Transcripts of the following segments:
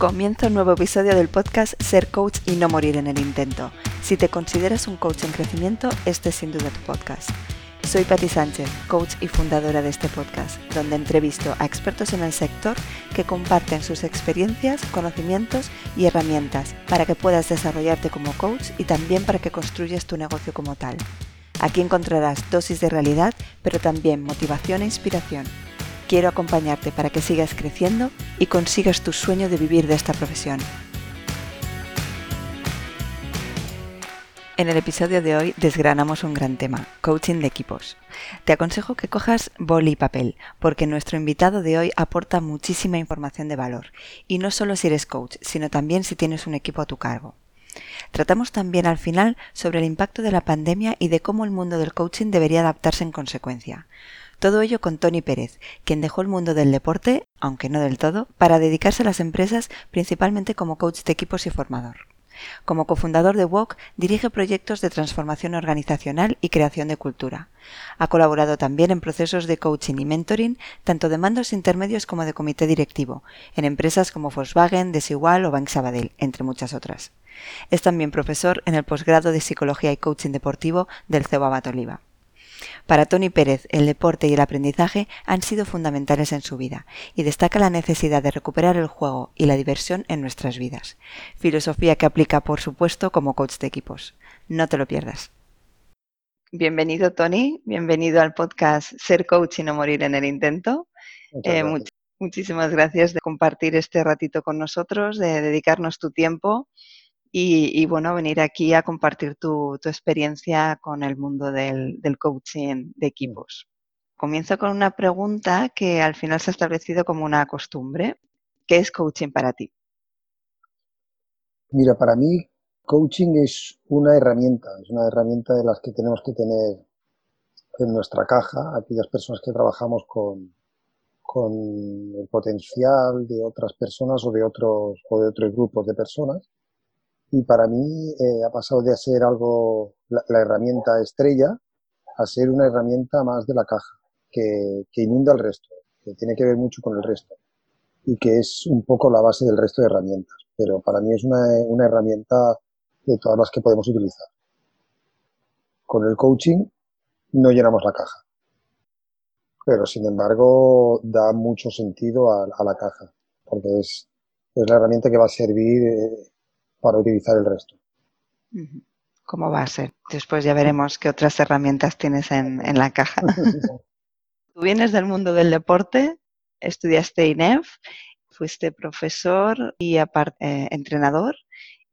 Comienza un nuevo episodio del podcast Ser Coach y no morir en el intento. Si te consideras un coach en crecimiento, este es sin duda tu podcast. Soy Patti Sánchez, coach y fundadora de este podcast, donde entrevisto a expertos en el sector que comparten sus experiencias, conocimientos y herramientas para que puedas desarrollarte como coach y también para que construyas tu negocio como tal. Aquí encontrarás dosis de realidad, pero también motivación e inspiración quiero acompañarte para que sigas creciendo y consigas tu sueño de vivir de esta profesión. En el episodio de hoy desgranamos un gran tema, coaching de equipos. Te aconsejo que cojas boli y papel, porque nuestro invitado de hoy aporta muchísima información de valor, y no solo si eres coach, sino también si tienes un equipo a tu cargo. Tratamos también al final sobre el impacto de la pandemia y de cómo el mundo del coaching debería adaptarse en consecuencia. Todo ello con Tony Pérez, quien dejó el mundo del deporte, aunque no del todo, para dedicarse a las empresas principalmente como coach de equipos y formador. Como cofundador de WOC, dirige proyectos de transformación organizacional y creación de cultura. Ha colaborado también en procesos de coaching y mentoring, tanto de mandos intermedios como de comité directivo, en empresas como Volkswagen, Desigual o Bank Sabadell, entre muchas otras. Es también profesor en el posgrado de Psicología y Coaching Deportivo del CEU Oliva. Para Tony Pérez, el deporte y el aprendizaje han sido fundamentales en su vida y destaca la necesidad de recuperar el juego y la diversión en nuestras vidas. Filosofía que aplica, por supuesto, como coach de equipos. No te lo pierdas. Bienvenido, Tony. Bienvenido al podcast Ser Coach y no morir en el intento. Eh, muchísimas gracias de compartir este ratito con nosotros, de dedicarnos tu tiempo y, bueno, venir aquí a compartir tu, experiencia con el mundo del, coaching de equipos. Comienzo con una pregunta que al final se ha establecido como una costumbre. ¿Qué es coaching para ti? Mira, para mí coaching es una herramienta, es una herramienta de las que tenemos que tener en nuestra caja, aquellas personas que trabajamos con, con el potencial de otras personas o de otros, o de otros grupos de personas y para mí eh, ha pasado de ser algo, la, herramienta estrella, a ser una herramienta más de la caja, que, que, inunda el resto, que tiene que ver mucho con el resto y que es un poco la base del resto de herramientas. Pero para mí es una, una herramienta de todas las que podemos utilizar. Con el coaching no llenamos la caja, pero sin embargo da mucho sentido a, la caja, porque es, es la herramienta que va a servir eh, para utilizar el resto. ¿Cómo va a ser? Después ya veremos qué otras herramientas tienes en, la caja. Tú vienes del mundo del deporte, estudiaste INEF, fuiste profesor y aparte eh, entrenador.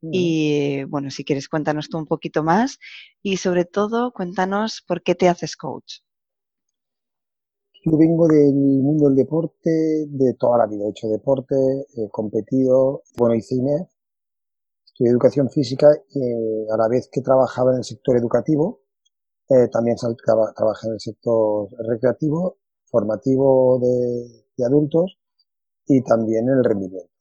Y bueno, si quieres, cuéntanos tú un poquito más y sobre todo cuéntanos por qué te haces coach. Yo vengo del mundo del deporte, de toda la vida he hecho deporte, he competido, bueno, hice INEF Estudié educación física y eh, a la vez que trabajaba en el sector educativo, eh, también trabajé en el sector recreativo, formativo de, adultos y también en el rendimiento.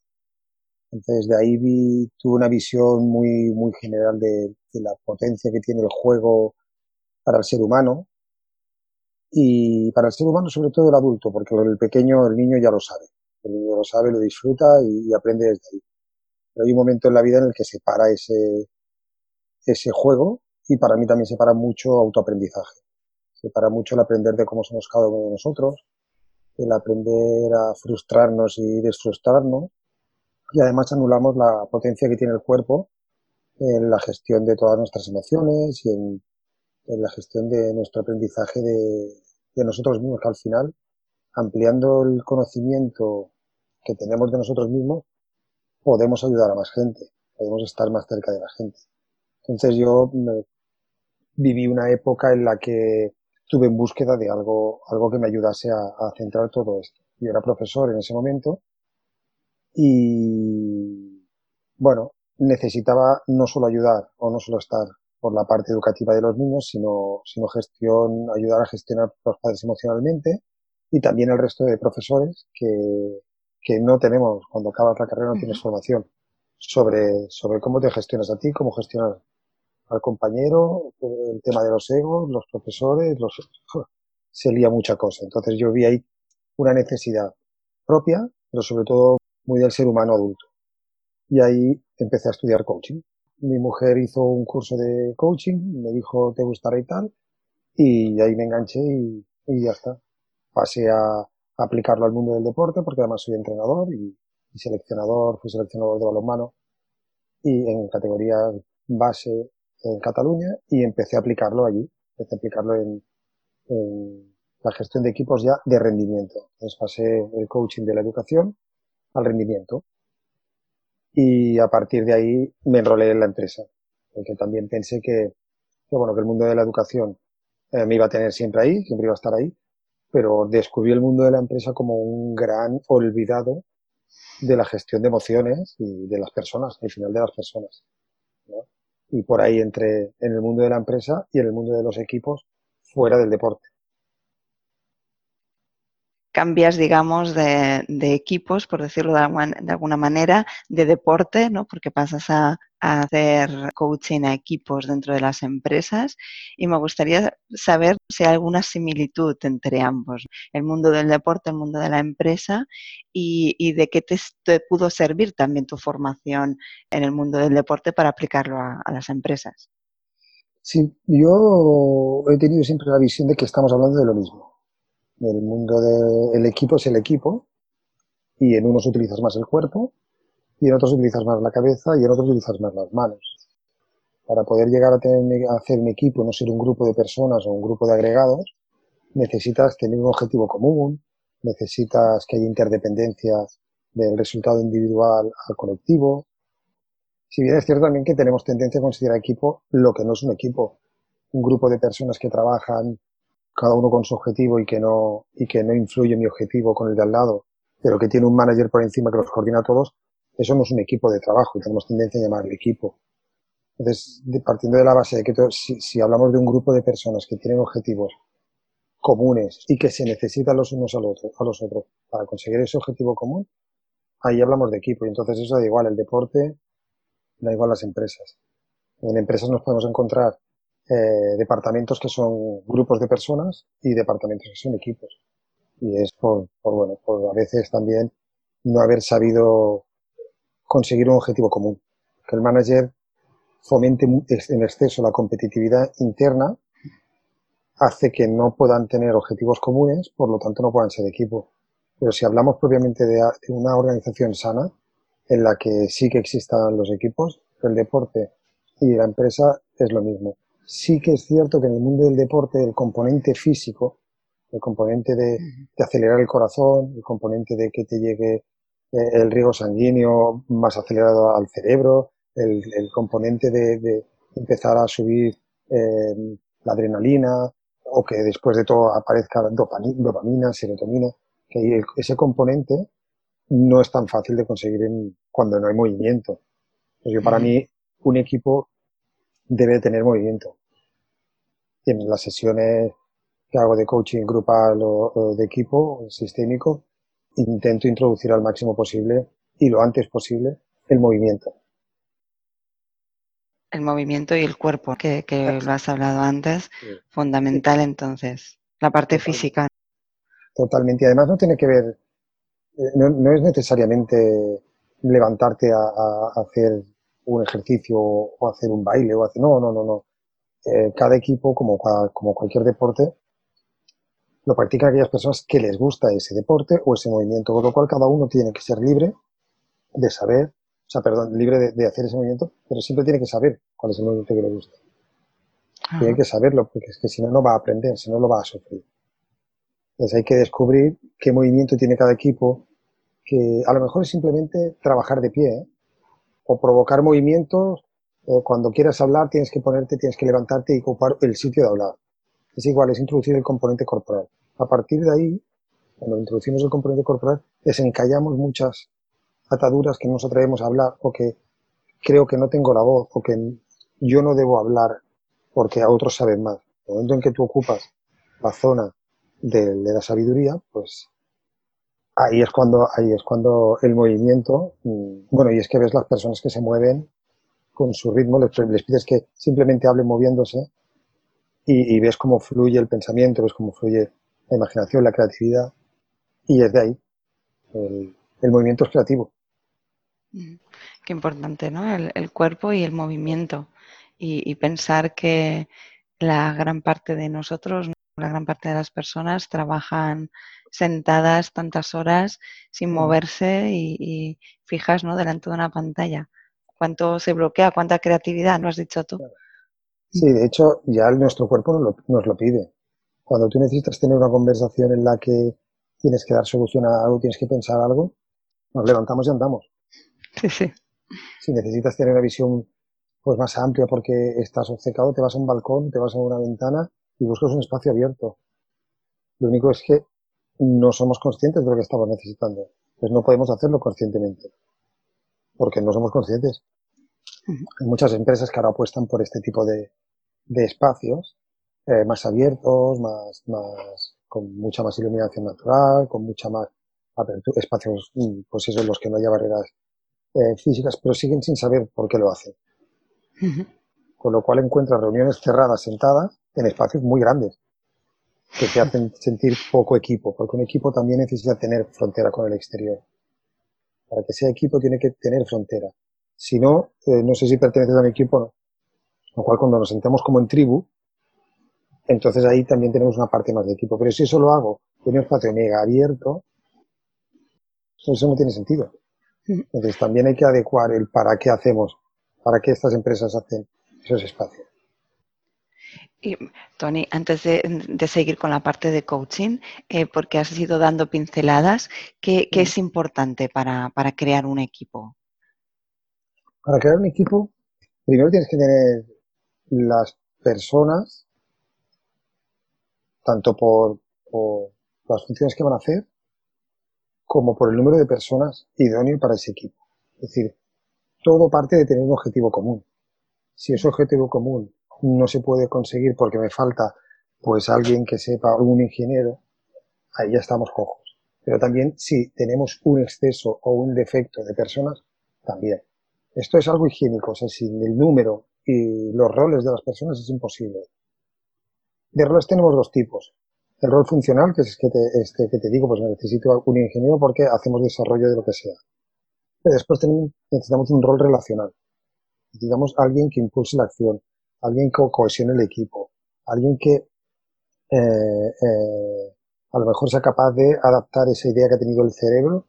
Entonces de ahí vi, tuve una visión muy, muy general de la potencia que tiene el juego para el ser humano y para el ser humano sobre todo el adulto, porque el pequeño, el niño ya lo sabe. El niño lo sabe, lo disfruta y aprende desde ahí hay un momento en la vida en el que se para ese, ese juego y para mí también se para mucho autoaprendizaje. Se para mucho el aprender de cómo somos cada uno de nosotros, el aprender a frustrarnos y desfrustrarnos y además anulamos la potencia que tiene el cuerpo en la gestión de todas nuestras emociones y en, la gestión de nuestro aprendizaje de, de nosotros mismos, que al final, ampliando el conocimiento que tenemos de nosotros mismos, podemos ayudar a más gente, podemos estar más cerca de la gente. Entonces yo viví una época en la que estuve en búsqueda de algo, algo que me ayudase a, centrar todo esto. Yo era profesor en ese momento y, bueno, necesitaba no solo ayudar o no solo estar por la parte educativa de los niños, sino, sino gestión, ayudar a gestionar a los padres emocionalmente y también el resto de profesores que, que no tenemos cuando acabas la carrera, no tienes formación sobre, sobre cómo te gestionas a ti, cómo gestionar al compañero, el tema de los egos, los profesores, los, se lía mucha cosa. Entonces yo vi ahí una necesidad propia, pero sobre todo muy del ser humano adulto. y ahí empecé a estudiar coaching. Mi mujer hizo un curso de coaching, me dijo te gustará y tal, y ahí me enganché y, ya está. Pasé a, aplicarlo al mundo del deporte porque además soy entrenador y, seleccionador, fui seleccionador de balonmano y en categoría base en Cataluña y empecé a aplicarlo allí, empecé a aplicarlo en, la gestión de equipos ya de rendimiento. Entonces pasé el coaching de la educación al rendimiento. Y a partir de ahí me enrolé en la empresa, porque también pensé que, bueno, que el mundo de la educación eh, me iba a tener siempre ahí, siempre iba a estar ahí, pero descubrí el mundo de la empresa como un gran olvidado de la gestión de emociones y de las personas, al final de las personas. Y por ahí entré en el mundo de la empresa y en el mundo de los equipos fuera del deporte cambias, digamos, de, equipos, por decirlo de alguna, manera, de deporte, ¿no? Porque pasas a, hacer coaching a equipos dentro de las empresas y me gustaría saber si hay alguna similitud entre ambos, el mundo del deporte, el mundo de la empresa y, de qué te, pudo servir también tu formación en el mundo del deporte para aplicarlo a, a las empresas. Sí, yo he tenido siempre la visión de que estamos hablando de lo mismo el mundo del equipo es el equipo y en unos utilizas más el cuerpo y en otros utilizas más la cabeza y en otros utilizas más las manos. Para poder llegar a, tener, a hacer un equipo, no ser un grupo de personas o un grupo de agregados, necesitas tener un objetivo común, necesitas que haya interdependencias del resultado individual al colectivo. Si bien es cierto también que tenemos tendencia a considerar equipo lo que no es un equipo, un grupo de personas que trabajan cada uno con su objetivo y que no, y que no influye mi objetivo con el de al lado, pero que tiene un manager por encima que los coordina a todos, es un equipo de trabajo y tenemos tendencia a llamarlo equipo. Entonces, partiendo de la base de que si, si, hablamos de un grupo de personas que tienen objetivos comunes y que se necesitan los unos a los, a los otros para conseguir ese objetivo común, ahí hablamos de equipo. Y entonces eso da igual el deporte, da igual las empresas. En empresas nos podemos encontrar eh, departamentos que son grupos de personas y departamentos que son equipos. Y es por, por, bueno, por a veces también no haber sabido conseguir un objetivo común. Que el manager fomente en exceso la competitividad interna hace que no puedan tener objetivos comunes, por lo tanto no puedan ser equipo. Pero si hablamos propiamente de, de una organización sana, en la que sí que existan los equipos, el deporte y la empresa es lo mismo sí que es cierto que en el mundo del deporte el componente físico, el componente de, acelerar el corazón, el componente de que te llegue el riego sanguíneo más acelerado al cerebro, el, componente de, empezar a subir em, la adrenalina o que después de todo aparezca dopamina, serotonina, que ese componente no es tan fácil de conseguir cuando no hay movimiento. Yo, para mí, un equipo debe tener movimiento. Y en las sesiones que hago de coaching grupal o, de equipo sistémico, intento introducir al máximo posible y lo antes posible el movimiento. El movimiento y el cuerpo, que, lo has hablado antes, fundamental entonces, la parte física. Totalmente. Y además no tiene que ver, eh, no, es necesariamente levantarte a hacer un ejercicio o hacer un baile o hacer, no, no, no, no. Eh, cada equipo, como, como cualquier deporte, lo practican aquellas personas que les gusta ese deporte o ese movimiento, con lo cual cada uno tiene que ser libre de saber, o sea, perdón, libre de, hacer ese movimiento, pero siempre tiene que saber cuál es el movimiento que le gusta. Tiene que saberlo, porque es que si no, no va a aprender, si no, lo va a sufrir. Entonces hay que descubrir qué movimiento tiene cada equipo, que a lo mejor es simplemente trabajar de pie, ¿eh? o provocar movimientos. Eh, cuando quieras hablar tienes que ponerte, tienes que levantarte y ocupar el sitio de hablar. Es igual, es introducir el componente corporal. A partir de ahí, cuando introducimos el componente corporal, desencallamos muchas ataduras que nos atrevemos a hablar o que creo que no tengo la voz o que yo no debo hablar porque a otros saben más. En el momento en que tú ocupas la zona de la sabiduría, pues ahí es cuando, ahí es cuando el movimiento, mm, bueno, y es que ves las personas que se mueven con su ritmo, les, pides que simplemente hablen moviéndose y, ves cómo fluye el pensamiento, ves cómo fluye la imaginación, la creatividad, y es de ahí. El, movimiento es creativo. Qué importante, ¿no? El, cuerpo y el movimiento. Y, pensar que la gran parte de nosotros, la gran parte de las personas trabajan sentadas tantas horas sin moverse y, fijas, ¿no? Delante de una pantalla. ¿Cuánto se bloquea? ¿Cuánta creatividad? ¿No has dicho tú? Sí, de hecho, ya nuestro cuerpo nos lo, nos lo pide. Cuando tú necesitas tener una conversación en la que tienes que dar solución a algo, tienes que pensar algo, nos levantamos y andamos. Sí, sí. Si necesitas tener una visión pues más amplia porque estás obcecado, te vas a un balcón, te vas a una ventana y buscas un espacio abierto. Lo único es que no somos conscientes de lo que estamos necesitando. Pues no podemos hacerlo conscientemente. Porque no somos conscientes. Hay muchas empresas que ahora apuestan por este tipo de, de espacios eh, más abiertos, más, más, con mucha más iluminación natural, con mucha más apertura, espacios, mm, pues esos los que no haya barreras eh, físicas, pero siguen sin saber por qué lo hacen. Con lo cual encuentras reuniones cerradas, sentadas, en espacios muy grandes, que te hacen sentir poco equipo, porque un equipo también necesita tener frontera con el exterior. Para que sea equipo tiene que tener frontera. Si no, eh, no sé si perteneces a un equipo o no. Lo cual cuando nos sentamos como en tribu, entonces ahí también tenemos una parte más de equipo. Pero si eso lo hago en un espacio mega abierto, eso no tiene sentido. Entonces también hay que adecuar el para qué hacemos, para qué estas empresas hacen esos espacios. Y, Tony, antes de, seguir con la parte de coaching, eh, porque has ido dando pinceladas, ¿qué, es importante para, para, crear un equipo? Para crear un equipo, primero tienes que tener las personas tanto por, las funciones que van a hacer como por el número de personas idóneo para ese equipo. Es decir, todo parte de tener un objetivo común. Si ese objetivo común no se puede conseguir porque me falta pues alguien que sepa, un ingeniero, ahí ya estamos cojos. Pero también si tenemos un exceso o un defecto de personas, también. Esto es algo higiénico, o sea, sin el número y los roles de las personas es imposible. De roles tenemos dos tipos. El rol funcional, que es que te, este, que te digo, pues necesito un ingeniero porque hacemos desarrollo de lo que sea. Pero después tenemos, necesitamos un rol relacional. Necesitamos alguien que impulse la acción, alguien que cohesione el equipo, alguien que eh, eh, a lo mejor sea capaz de adaptar esa idea que ha tenido el cerebro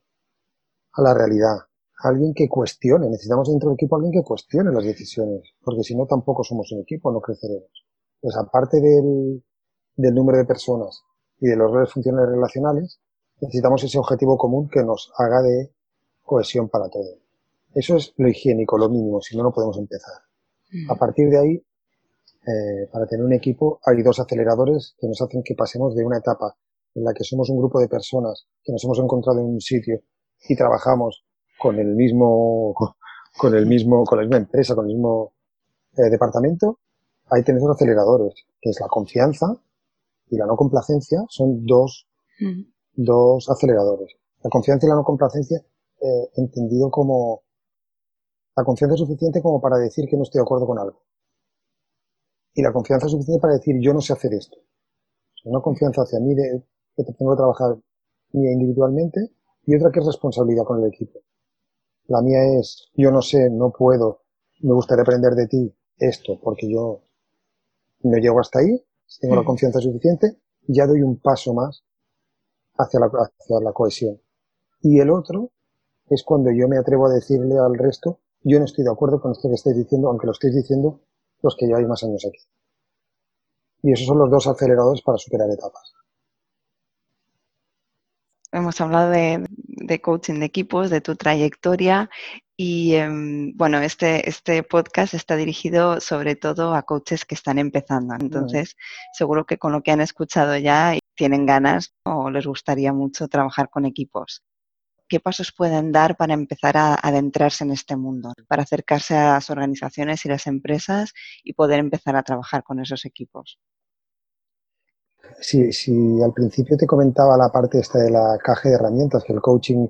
a la realidad. Alguien que cuestione, necesitamos dentro del equipo alguien que cuestione las decisiones, porque si no tampoco somos un equipo, no creceremos. Pues aparte del, del número de personas y de los roles funcionales relacionales, necesitamos ese objetivo común que nos haga de cohesión para todos. Eso es lo higiénico, lo mínimo, si no, no podemos empezar. A partir de ahí, eh, para tener un equipo, hay dos aceleradores que nos hacen que pasemos de una etapa en la que somos un grupo de personas que nos hemos encontrado en un sitio y trabajamos con el mismo, con el mismo, con la misma empresa, con el mismo eh, departamento, hay tenemos aceleradores, que es la confianza y la no complacencia, son dos, dos aceleradores. La confianza y la no complacencia, eh, entendido como la confianza es suficiente como para decir que no estoy de acuerdo con algo. Y la confianza es suficiente para decir yo no sé hacer esto. Una confianza hacia mí de que tengo que trabajar mía individualmente y otra que es responsabilidad con el equipo. La mía es yo no sé, no puedo, me gustaría aprender de ti esto porque yo no llego hasta ahí, si tengo la confianza suficiente, ya doy un paso más hacia la, hacia la cohesión. Y el otro es cuando yo me atrevo a decirle al resto, yo no estoy de acuerdo con esto que estáis diciendo, aunque lo estéis diciendo los que lleváis más años aquí. Y esos son los dos aceleradores para superar etapas. Hemos hablado de, de coaching de equipos, de tu trayectoria y em, bueno, este, este podcast está dirigido sobre todo a coaches que están empezando. Entonces, seguro que con lo que han escuchado ya tienen ganas o les gustaría mucho trabajar con equipos. ¿Qué pasos pueden dar para empezar a adentrarse en este mundo, para acercarse a las organizaciones y las empresas y poder empezar a trabajar con esos equipos? Si, al principio te comentaba la parte esta de la caja de herramientas, que el coaching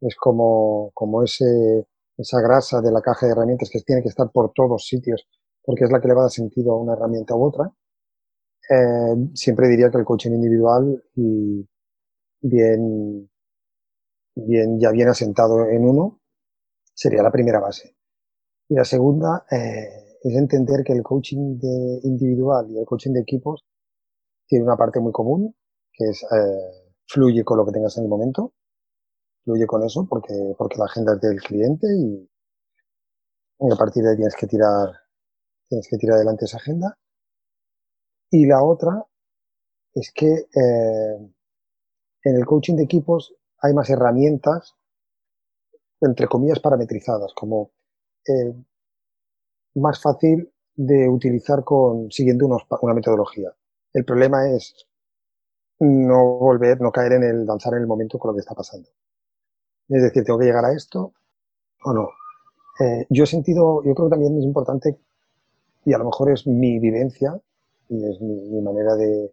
es como, como ese, esa grasa de la caja de herramientas que tiene que estar por todos sitios, porque es la que le va a dar sentido a una herramienta u otra, eh, siempre diría que el coaching individual y bien, bien, ya bien asentado en uno, sería la primera base. Y la segunda eh, es entender que el coaching de individual y el coaching de equipos tiene una parte muy común, que es eh, fluye con lo que tengas en el momento, fluye con eso porque, porque la agenda es del cliente y, a partir de ahí tienes que tirar, tienes que tirar adelante esa agenda. Y la otra es que eh, en el coaching de equipos hay más herramientas, entre comillas, parametrizadas, como eh, más fácil de utilizar con siguiendo una metodología. El problema es no volver, no caer en el danzar en el momento con lo que está pasando. Es decir, tengo que llegar a esto o no. Eh, yo he sentido, yo creo que también es importante, y a lo mejor es mi vivencia, y es mi, manera de,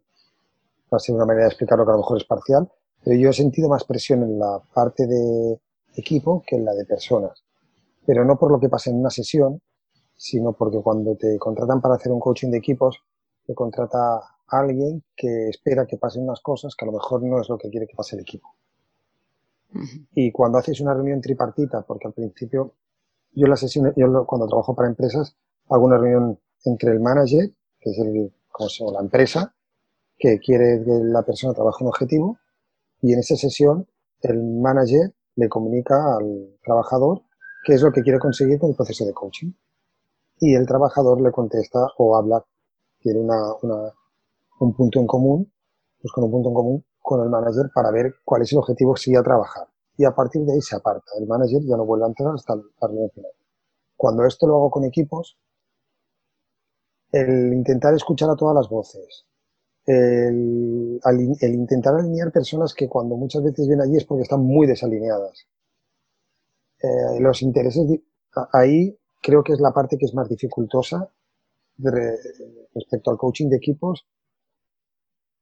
va a ser una manera de explicarlo que a lo mejor es parcial, pero yo he sentido más presión en la parte de equipo que en la de personas. Pero no por lo que pasa en una sesión, sino porque cuando te contratan para hacer un coaching de equipos, te contrata alguien que espera que pasen unas cosas que a lo mejor no es lo que quiere que pase el equipo. Y cuando haces una reunión tripartita, porque al principio, yo la sesión, yo cuando trabajo para empresas, hago una reunión entre el manager, que es el, como se llama, la empresa, que quiere que la persona trabaje un objetivo, y en esa sesión el manager le comunica al trabajador qué es lo que quiere conseguir con el proceso de coaching. Y el trabajador le contesta o habla, tiene una, una, un punto en común, pues con un punto en común con el manager para ver cuál es el objetivo que sigue a trabajar. Y a partir de ahí se aparta. El manager ya no vuelve a entrar hasta reunión final. Cuando esto lo hago con equipos, el intentar escuchar a todas las voces, el, el, intentar alinear personas que cuando muchas veces ven allí es porque están muy desalineadas. Eh, los intereses, ahí creo que es la parte que es más dificultosa respecto al coaching de equipos,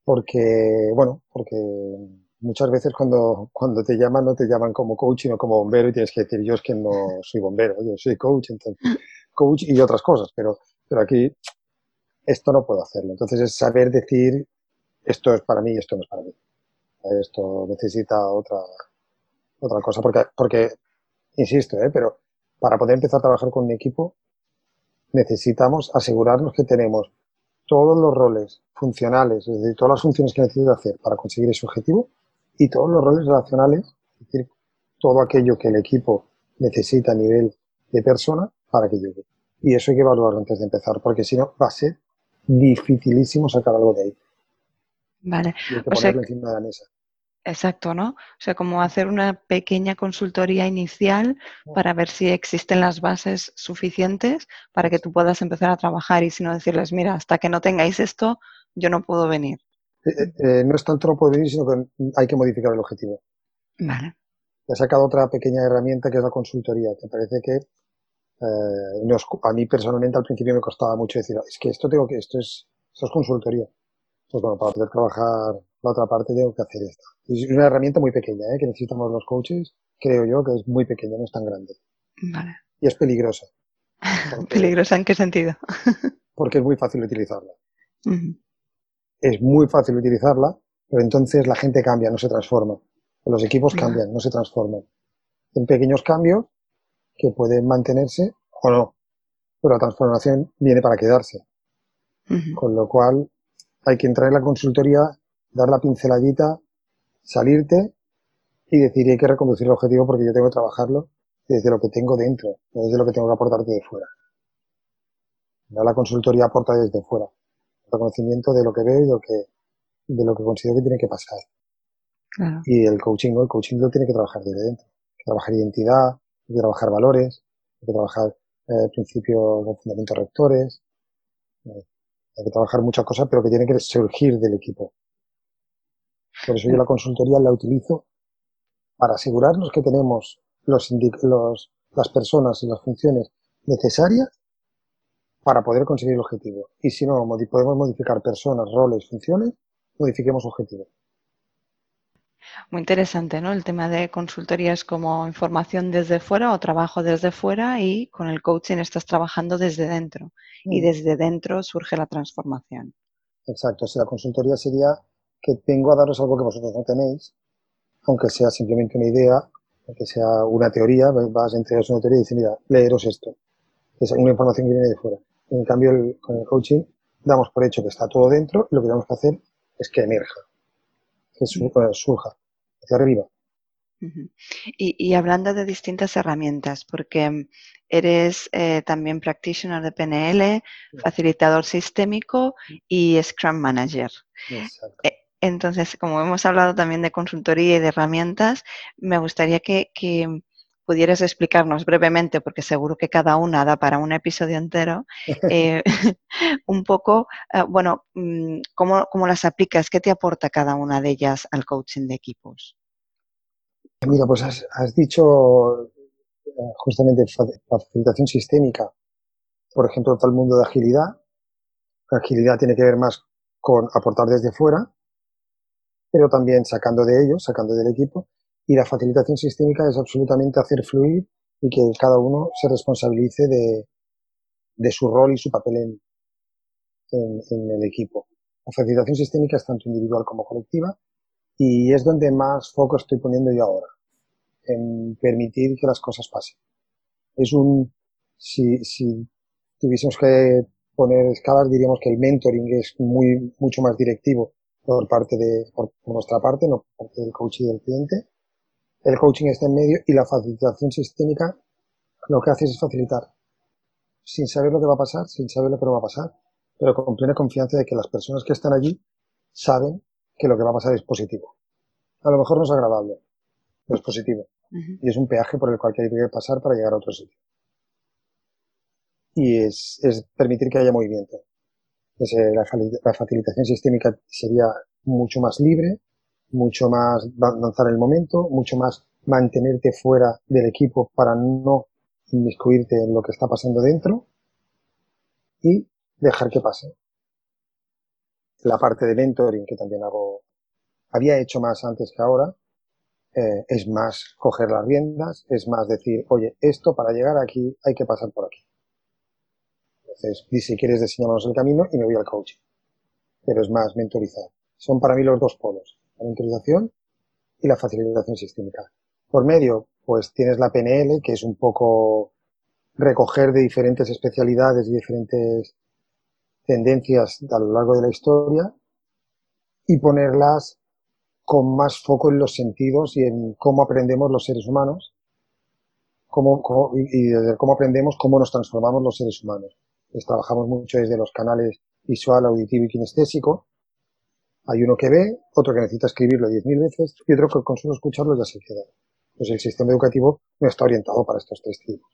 porque, bueno, porque muchas veces cuando, cuando te llaman no te llaman como coach, sino como bombero y tienes que decir, yo es que no soy bombero, yo soy coach, entonces, coach y otras cosas, pero, pero aquí esto no puedo hacerlo. Entonces es saber decir, esto es para mí y esto no es para mí. Esto necesita otra, otra cosa, porque, porque insisto, ¿eh? pero para poder empezar a trabajar con un equipo necesitamos asegurarnos que tenemos todos los roles funcionales, es decir, todas las funciones que necesito hacer para conseguir ese objetivo y todos los roles relacionales, es decir, todo aquello que el equipo necesita a nivel de persona para que llegue. Y eso hay que evaluarlo antes de empezar, porque si no va a ser dificilísimo sacar algo de ahí. Vale. Y hay que ponerlo encima de la mesa. Exacto, ¿no? O sea, como hacer una pequeña consultoría inicial para ver si existen las bases suficientes para que tú puedas empezar a trabajar y si no decirles, mira, hasta que no tengáis esto, yo no puedo venir. Eh, eh, eh, no es tanto no puedo venir, sino que hay que modificar el objetivo. Vale. He sacado otra pequeña herramienta que es la consultoría, que parece que a mí personalmente al principio me costaba mucho decir, es que esto tengo que, esto es, esto es consultoría. Pues bueno, para poder trabajar la otra parte tengo que hacer esto. Es una herramienta muy pequeña, ¿eh? que necesitamos los coaches. Creo yo que es muy pequeña, no es tan grande. Vale. Y es peligrosa. ¿Peligrosa en qué sentido? porque es muy fácil utilizarla. Es muy fácil utilizarla, pero entonces la gente cambia, no se transforma. Los equipos cambian, no se transforman. En pequeños cambios que pueden mantenerse o no. Pero la transformación viene para quedarse. Con lo cual hay que entrar en la consultoría dar la pinceladita, salirte y decir, hay que reconducir el objetivo porque yo tengo que trabajarlo desde lo que tengo dentro, no desde lo que tengo que aportarte de fuera. La consultoría aporta desde fuera, el reconocimiento de lo que veo y de lo que, de lo que considero que tiene que pasar. Y el coaching, ¿no? El coaching lo tiene que trabajar desde dentro. Hay que trabajar identidad, hay que trabajar valores, hay que trabajar eh, principios, fundamentos rectores, eh, hay que trabajar muchas cosas, pero que tiene que surgir del equipo. Por eso yo la consultoría la utilizo para asegurarnos que tenemos los, los, las personas y las funciones necesarias para poder conseguir el objetivo. Y si no podemos modificar personas, roles, funciones, modifiquemos objetivos. Muy interesante, ¿no? El tema de consultorías como información desde fuera o trabajo desde fuera y con el coaching estás trabajando desde dentro. Y mm. desde dentro surge la transformación. Exacto. Si la consultoría sería que vengo a daros algo que vosotros no tenéis, aunque sea simplemente una idea, que sea una teoría, vas a entregar una teoría y dices, mira, leeros esto. Es una información que viene de fuera. En cambio, con el coaching damos por hecho que está todo dentro y lo que tenemos que hacer es que emerja, que surja hacia arriba. y, hablando de distintas herramientas, porque eres eh, también practitioner de PNL, facilitador sistémico y Scrum Manager. Exacto. Entonces, como hemos hablado también de consultoría y de herramientas, me gustaría que, pudieras explicarnos brevemente, porque seguro que cada una da para un episodio entero, eh, un poco, eh, bueno, mm, ¿cómo, las aplicas? ¿Qué te aporta cada una de ellas al coaching de equipos? Mira, pues has, dicho eh, justamente facilitación sistémica, por ejemplo, todo el mundo de agilidad. La agilidad tiene que ver más con aportar desde fuera pero también sacando de ellos, sacando del equipo. Y la facilitación sistémica es absolutamente hacer fluir y que cada uno se responsabilice de, de su rol y su papel en, en, el equipo. La facilitación sistémica es tanto individual como colectiva y es donde más foco estoy poniendo yo ahora, en permitir que las cosas pasen. Es un, si, si tuviésemos que poner escalas, diríamos que el mentoring es muy, mucho más directivo por parte de, por, nuestra parte, no por parte del coach y del cliente. El coaching está en medio y la facilitación sistémica lo que hace es facilitar. Sin saber lo que va a pasar, sin saber lo que no va a pasar, pero con plena confianza de que las personas que están allí saben que lo que va a pasar es positivo. A lo mejor no es agradable, pero es positivo. Y es un peaje por el cual hay que pasar para llegar a otro sitio. Y es, es permitir que haya movimiento. Pues, eh, la, facilitación sistémica sería mucho más libre, mucho más lanzar el momento, mucho más mantenerte fuera del equipo para no inmiscuirte en lo que está pasando dentro y dejar que pase. La parte de mentoring que también hago, había hecho más antes que ahora, eh, es más coger las riendas, es más decir, oye, esto para llegar aquí hay que pasar por aquí. Entonces, si quieres diseñarnos el camino y me voy al coaching. Pero es más mentorizar. Son para mí los dos polos, la mentorización y la facilitación sistémica. Por medio, pues tienes la PNL, que es un poco recoger de diferentes especialidades y diferentes tendencias a lo largo de la historia y ponerlas con más foco en los sentidos y en cómo aprendemos los seres humanos cómo, y, y cómo aprendemos cómo nos transformamos los seres humanos trabajamos mucho desde los canales visual, auditivo y kinestésico. Hay uno que ve, otro que necesita escribirlo 10.000 veces y otro que con solo escucharlo ya se queda. Pues el sistema educativo no está orientado para estos tres tipos.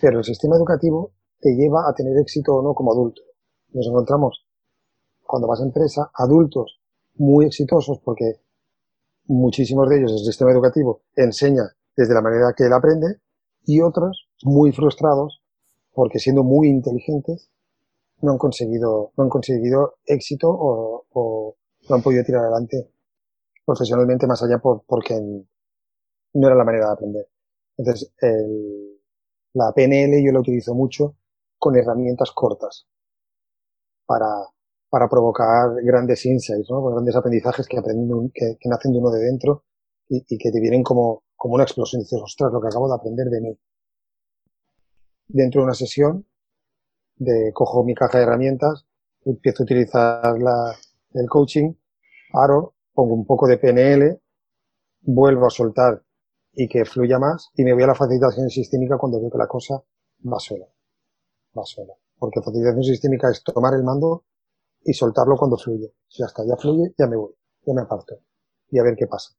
Pero el sistema educativo te lleva a tener éxito o no como adulto. Nos encontramos, cuando vas a empresa, adultos muy exitosos porque muchísimos de ellos el sistema educativo enseña desde la manera que él aprende y otros muy frustrados porque siendo muy inteligentes no han conseguido, no han conseguido éxito o, o no han podido tirar adelante profesionalmente más allá por, porque no era la manera de aprender. Entonces, el, la PNL yo la utilizo mucho con herramientas cortas para, para provocar grandes insights, ¿no? grandes aprendizajes que, aprenden, que, que nacen de uno de dentro y, y, que te vienen como, como una explosión. Dices, ostras, lo que acabo de aprender de mí dentro de una sesión, de cojo mi caja de herramientas, empiezo a utilizar la, el coaching, paro, pongo un poco de PNL, vuelvo a soltar y que fluya más y me voy a la facilitación sistémica cuando veo que la cosa va sola. Va sola. Porque facilitación sistémica es tomar el mando y soltarlo cuando fluye. Ya está, ya fluye, ya me voy, ya me aparto. Y a ver qué pasa.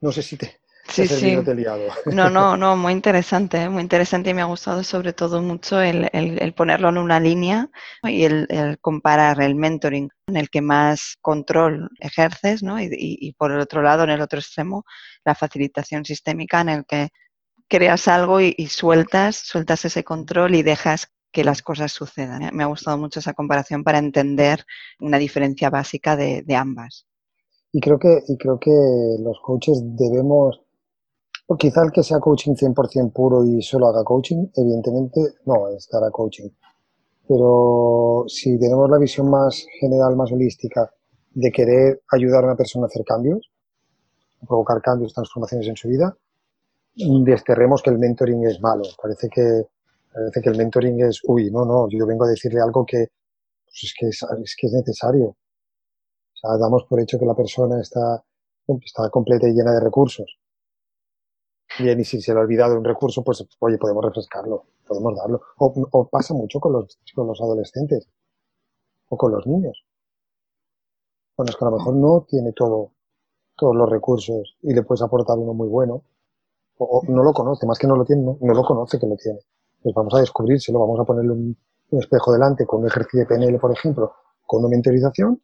No sé si te, Sí, sí. No, no, no, muy interesante, muy interesante y me ha gustado sobre todo mucho el, el, ponerlo en una línea y el, el, comparar el mentoring en el que más control ejerces, ¿no? Y, y, por el otro lado, en el otro extremo, la facilitación sistémica en el que creas algo y, y sueltas, sueltas ese control y dejas que las cosas sucedan. ¿eh? Me ha gustado mucho esa comparación para entender una diferencia básica de, de ambas. Y creo que, y creo que los coaches debemos o quizá el que sea coaching 100% puro y solo haga coaching, evidentemente no estará coaching. Pero si tenemos la visión más general, más holística de querer ayudar a una persona a hacer cambios, provocar cambios, transformaciones en su vida, desterremos que el mentoring es malo. Parece que, parece que el mentoring es, uy, no, no, yo vengo a decirle algo que, pues es, que es, que es necesario. O sea, damos por hecho que la persona está, está completa y llena de recursos. Bien, y si se le ha olvidado un recurso, pues, oye, podemos refrescarlo, podemos darlo. O, o pasa mucho con los, con los adolescentes o con los niños. Bueno, es que a lo mejor no tiene todo, todos los recursos y le puedes aportar uno muy bueno, o, no lo conoce, más que no lo tiene, no, lo conoce que lo tiene. Pues vamos a descubrírselo, vamos a ponerle un, espejo delante con un ejercicio de PNL, por ejemplo, con una mentorización,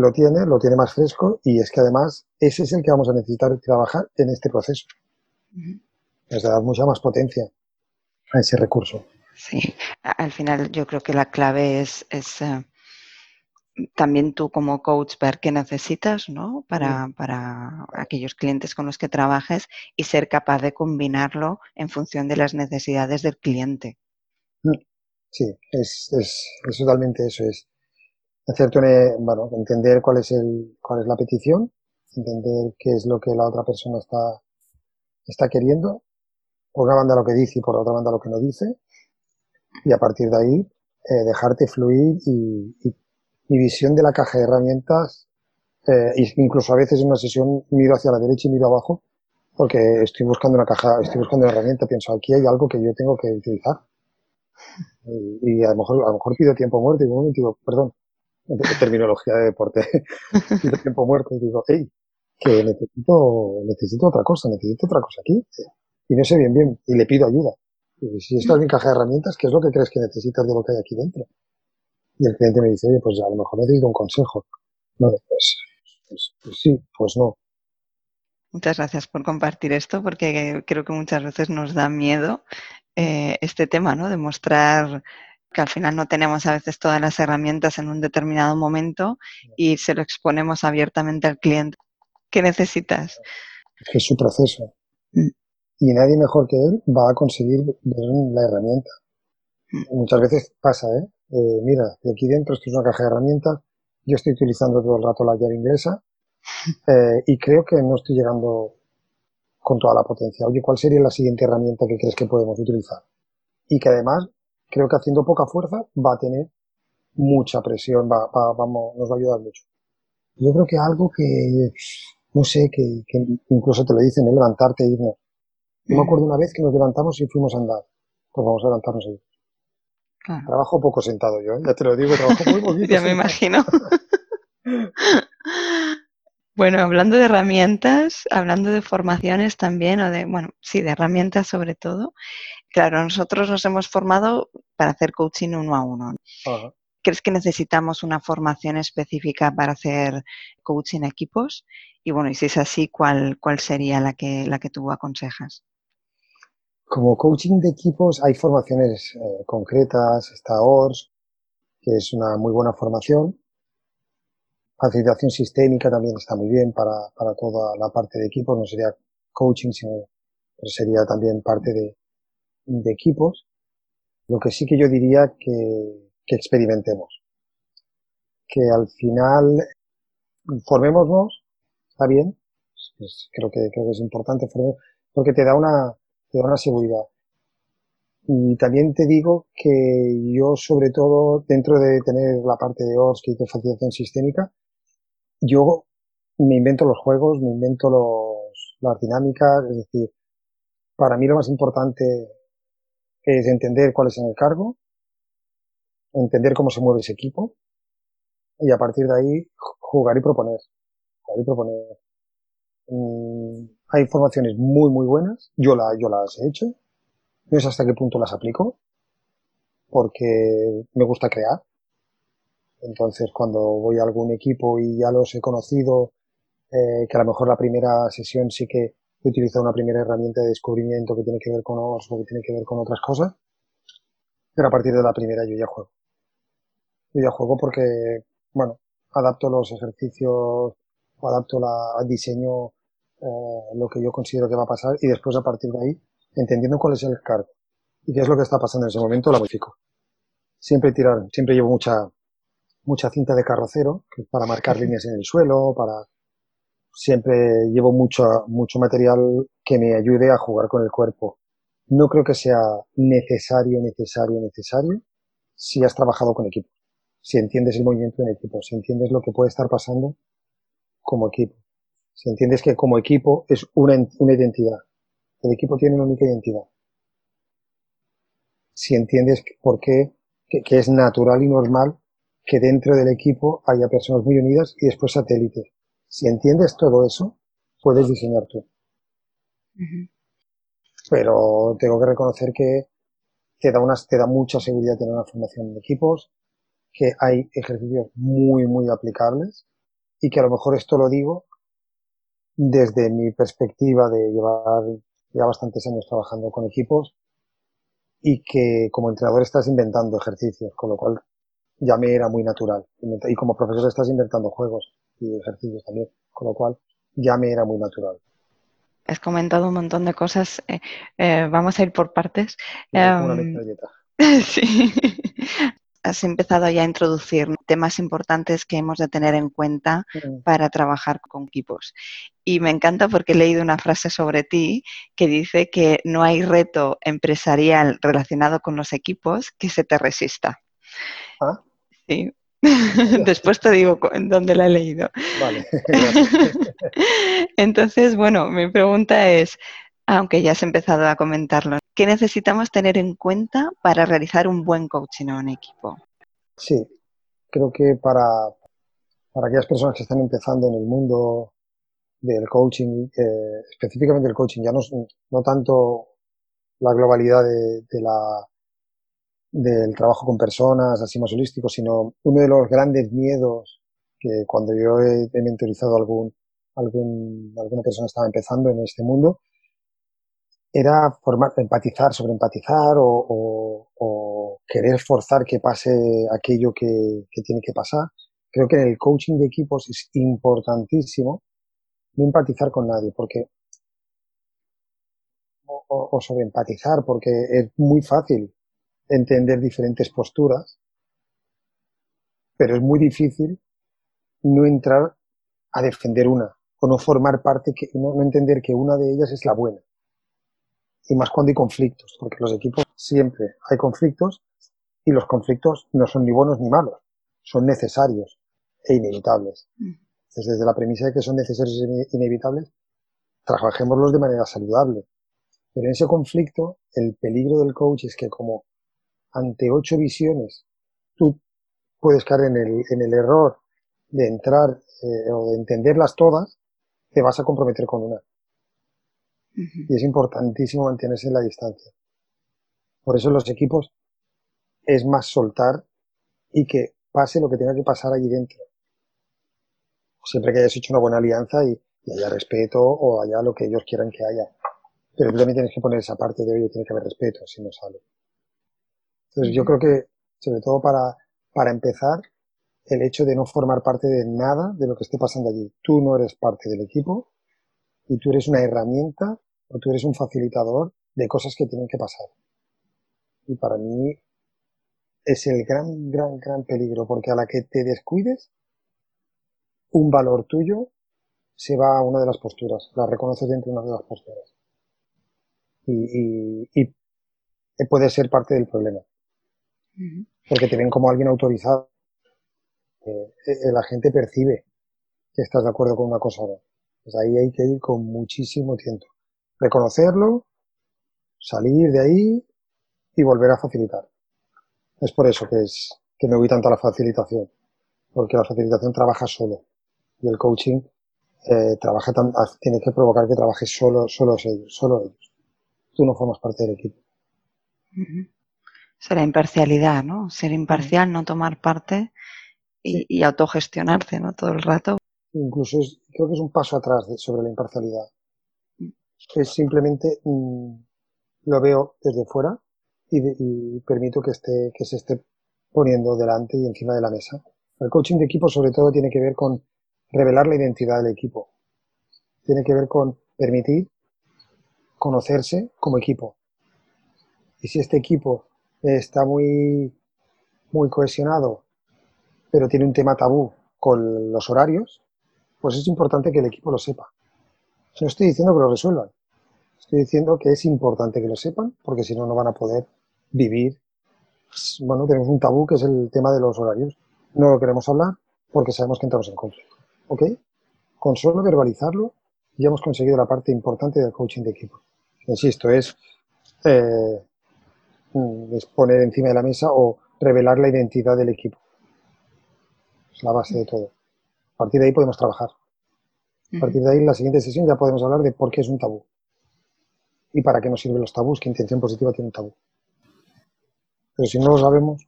lo tiene, lo tiene más fresco y es que además ese es el que vamos a necesitar trabajar en este proceso. Es dar mucha más potencia a ese recurso. Sí, al final yo creo que la clave es, es eh, también tú como coach ver qué necesitas, ¿no? Para, para, aquellos clientes con los que trabajes y ser capaz de combinarlo en función de las necesidades del cliente. Mm. Sí, es, es, es totalmente eso, es hacerte bueno, entender cuál es el, cuál es la petición, entender qué es lo que la otra persona está, está queriendo, por una banda lo que dice y por otra banda lo que no dice, y a partir de ahí eh, dejarte fluir y, y mi visión de la caja de herramientas, eh, incluso a veces en una sesión miro hacia la derecha y miro abajo, porque estoy buscando una caja, estoy buscando una herramienta, pienso, aquí hay algo que yo tengo que utilizar. Y, a lo mejor, a lo mejor pido tiempo muerto y digo, perdón, terminología de deporte, pido tiempo muerto y digo, hey, que necesito, necesito otra cosa, necesito otra cosa aquí. Y no sé bien bien, y le pido ayuda. Y si esto es mi caja de herramientas, ¿qué es lo que crees que necesitas de lo que hay aquí dentro? y el cliente me dice, oye, pues a lo mejor necesito un consejo. Bueno, pues, pues, pues, sí, pues no. Muchas gracias por compartir esto, porque creo que muchas veces nos da miedo eh, este tema, ¿no? De mostrar que al final no tenemos a veces todas las herramientas en un determinado momento y se lo exponemos abiertamente al cliente. ¿Qué necesitas? Es que es su proceso. Mm. Y nadie mejor que él va a conseguir ver la herramienta. Mm. Muchas veces pasa, ¿eh? eh, mira, de aquí dentro esto es una caja de herramientas, yo estoy utilizando todo el rato la llave inglesa eh, y creo que no estoy llegando con toda la potencia. Oye, ¿cuál sería la siguiente herramienta que crees que podemos utilizar? Y que además creo que haciendo poca fuerza va a tener mucha presión, va, vamos, nos va a ayudar mucho. Yo creo que algo que, no sé, que, que incluso te lo dicen, es levantarte e irnos. Yo me acuerdo una vez que nos levantamos y fuimos a andar. Pues vamos a levantarnos y Trabajo poco sentado yo, ¿eh? ya te lo digo, trabajo muy poquito. ya me imagino. bueno, hablando de herramientas, hablando de formaciones también, o de, bueno, sí, de herramientas sobre todo. Claro, nosotros nos hemos formado para hacer coaching uno a uno. ¿Crees que necesitamos una formación específica para hacer coaching equipos? Y bueno, y si es así, ¿cuál, cuál sería la que, la que tú aconsejas? Como coaching de equipos hay formaciones eh, concretas, está ORS, que es una muy buena formación. Facilitación sistémica también está muy bien para, para toda la parte de equipos, no sería coaching, sino sería también parte de, de equipos. Lo que sí que yo diría que, que experimentemos. Que al final formémonos, está bien, creo que, creo que es importante porque te da una, te da una seguridad. Y también te digo que yo, sobre todo, dentro de tener la parte de ORSC y de facilitación sistémica, yo me invento los juegos, me invento los, las dinámicas, es decir, para mí lo más importante es entender cuál es el cargo, entender cómo se mueve ese equipo y a partir de ahí jugar y proponer. Jugar y proponer. Mm, hay informaciones muy, muy buenas. Yo, la, yo las he hecho. No sé hasta qué punto las aplico. Porque me gusta crear. Entonces, cuando voy a algún equipo y ya los he conocido, eh, que a lo mejor la primera sesión sí que he utilizado una primera herramienta de descubrimiento que tiene que ver con OS o que tiene que ver con otras cosas. Pero a partir de la primera yo ya juego. Yo ya juego porque, bueno, adapto los ejercicios o adapto la, diseño eh, lo que yo considero que va a pasar y después a partir de ahí, entendiendo cuál es el cargo y qué es lo que está pasando en ese momento, la modifico. Siempre tirar, siempre llevo mucha, mucha cinta de carrocero, que para marcar líneas en el suelo, para, siempre llevo mucho, mucho material que me ayude a jugar con el cuerpo. No creo que sea necesario, necesario, necesario si has trabajado con equipo, si entiendes el movimiento en equipo, si entiendes lo que puede estar pasando como equipo, si entiendes que como equipo es una, una identidad. El equipo tiene una única identidad. Si entiendes por qué, que, es natural y normal que dentro del equipo haya personas muy unidas y después satélites. Si entiendes todo eso, puedes diseñar tú. Pero tengo que reconocer que te da, unas, te da mucha seguridad tener una formación de equipos, que hay ejercicios muy, muy aplicables y que a lo mejor esto lo digo desde mi perspectiva de llevar ya bastantes años trabajando con equipos y que como entrenador estás inventando ejercicios, con lo cual ya me era muy natural. Y como profesor estás inventando juegos y ejercicios también, con lo cual ya me era muy natural. Has comentado un montón de cosas. Eh, eh, vamos a ir por partes. Um, sí. Has empezado ya a introducir temas importantes que hemos de tener en cuenta para trabajar con equipos. Y me encanta porque he leído una frase sobre ti que dice que no hay reto empresarial relacionado con los equipos que se te resista. ¿Ah? Sí. Después te digo en dónde la he leído. Vale. Entonces, bueno, mi pregunta es, aunque ya has empezado a comentarlo, ¿qué necesitamos tener en cuenta para realizar un buen coaching en equipo? Sí, creo que para, para aquellas personas que están empezando en el mundo del coaching, eh, específicamente el coaching, ya no, no tanto la globalidad de la del trabajo con personas, así más holístico, sino uno de los grandes miedos que cuando yo he, mentorizado a algún, algún, alguna persona estaba empezando en este mundo, era formar, empatizar sobre empatizar o, querer forzar que pase aquello que, que, tiene que pasar. Creo que en el coaching de equipos es importantísimo no empatizar con nadie, porque o, o sobre empatizar, porque es muy fácil entender diferentes posturas, pero es muy difícil no entrar a defender una o no formar parte, que, no, entender que una de ellas es la buena. Y más cuando hay conflictos, porque los equipos siempre hay conflictos y los conflictos no son ni buenos ni malos, son necesarios e inevitables. Desde la premisa de que son necesarios e inevitables, trabajémoslos de manera saludable. Pero en ese conflicto, el peligro del coach es que como ante ocho visiones, tú puedes caer en el, en el error de entrar eh, o de entenderlas todas, te vas a comprometer con una. Y es importantísimo mantenerse en la distancia. Por eso en los equipos es más soltar y que pase lo que tenga que pasar allí dentro. Siempre que hayas hecho una buena alianza y, haya respeto o haya lo que ellos quieran que haya. Pero tú también tienes que poner esa parte de, oye, tiene que haber respeto, si no sale. Entonces yo creo que, sobre todo para, para empezar, el hecho de no formar parte de nada de lo que esté pasando allí. Tú no eres parte del equipo y tú eres una herramienta o tú eres un facilitador de cosas que tienen que pasar. Y para mí es el gran, gran, gran peligro, porque a la que te descuides, un valor tuyo se va a una de las posturas, la reconoces dentro de una de las posturas. Y, y, y puede ser parte del problema porque te ven como alguien autorizado. Eh, eh, la gente percibe que estás de acuerdo con una cosa o no. Pues ahí hay que ir con muchísimo tiempo. Reconocerlo, salir de ahí y volver a facilitar. Es por eso que es que me voy tanto a la facilitación, porque la facilitación trabaja solo y el coaching eh, trabaja tan, tiene que provocar que trabaje solo, solo ellos, solo ellos. Tú no formas parte del equipo. Será imparcialidad, ¿no? Ser imparcial, no tomar parte y, autogestionarse, ¿no? Todo el rato. Incluso creo que es un paso atrás sobre la imparcialidad. Mm. Es simplemente mm, lo veo desde fuera y, permito que esté, que se esté poniendo delante y encima de la mesa. El coaching de equipo sobre todo tiene que ver con revelar la identidad del equipo. Tiene que ver con permitir conocerse como equipo. Y si este equipo está muy, muy cohesionado, pero tiene un tema tabú con los horarios, pues es importante que el equipo lo sepa. No estoy diciendo que lo resuelvan, estoy diciendo que es importante que lo sepan, porque si no, no van a poder vivir. Pues, bueno, tenemos un tabú que es el tema de los horarios. No lo queremos hablar porque sabemos que entramos en conflicto. ¿Ok? Con solo verbalizarlo, ya hemos conseguido la parte importante del coaching de equipo. Insisto, es, eh, es poner encima de la mesa o revelar la identidad del equipo. Es la base de todo. A partir de ahí podemos trabajar. A partir de ahí, en la siguiente sesión ya podemos hablar de por qué es un tabú. Y para qué nos sirven los tabús, qué intención positiva tiene un tabú. Pero si no lo sabemos.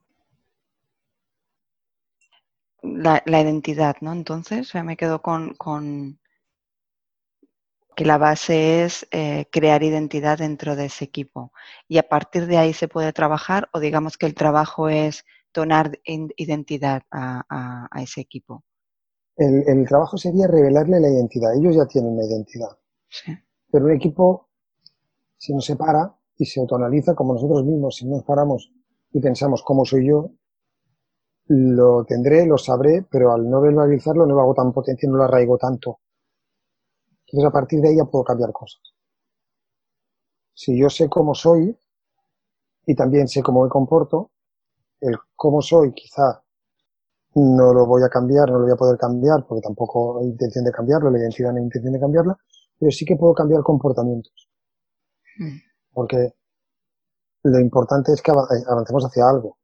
La, identidad, ¿no? Entonces, me quedo con, con que la base es eh, crear identidad dentro de ese equipo. Y a partir de ahí se puede trabajar, o digamos que el trabajo es donar identidad a ese equipo. El, trabajo sería revelarle la identidad. Ellos ya tienen una identidad. Pero un equipo, si nos separa y se autoanaliza como nosotros mismos, si nos paramos y pensamos cómo soy yo, lo tendré, lo sabré, pero al no verbalizarlo no lo hago tan potente, no lo arraigo tanto. Entonces a partir de ahí ya puedo cambiar cosas. Si yo sé cómo soy y también sé cómo me comporto, el cómo soy quizá no lo voy a cambiar, no lo voy a poder cambiar porque tampoco hay intención de cambiarlo, la identidad no hay intención de cambiarla, pero sí que puedo cambiar comportamientos. Mm. Porque lo importante es que eh, avancemos hacia algo.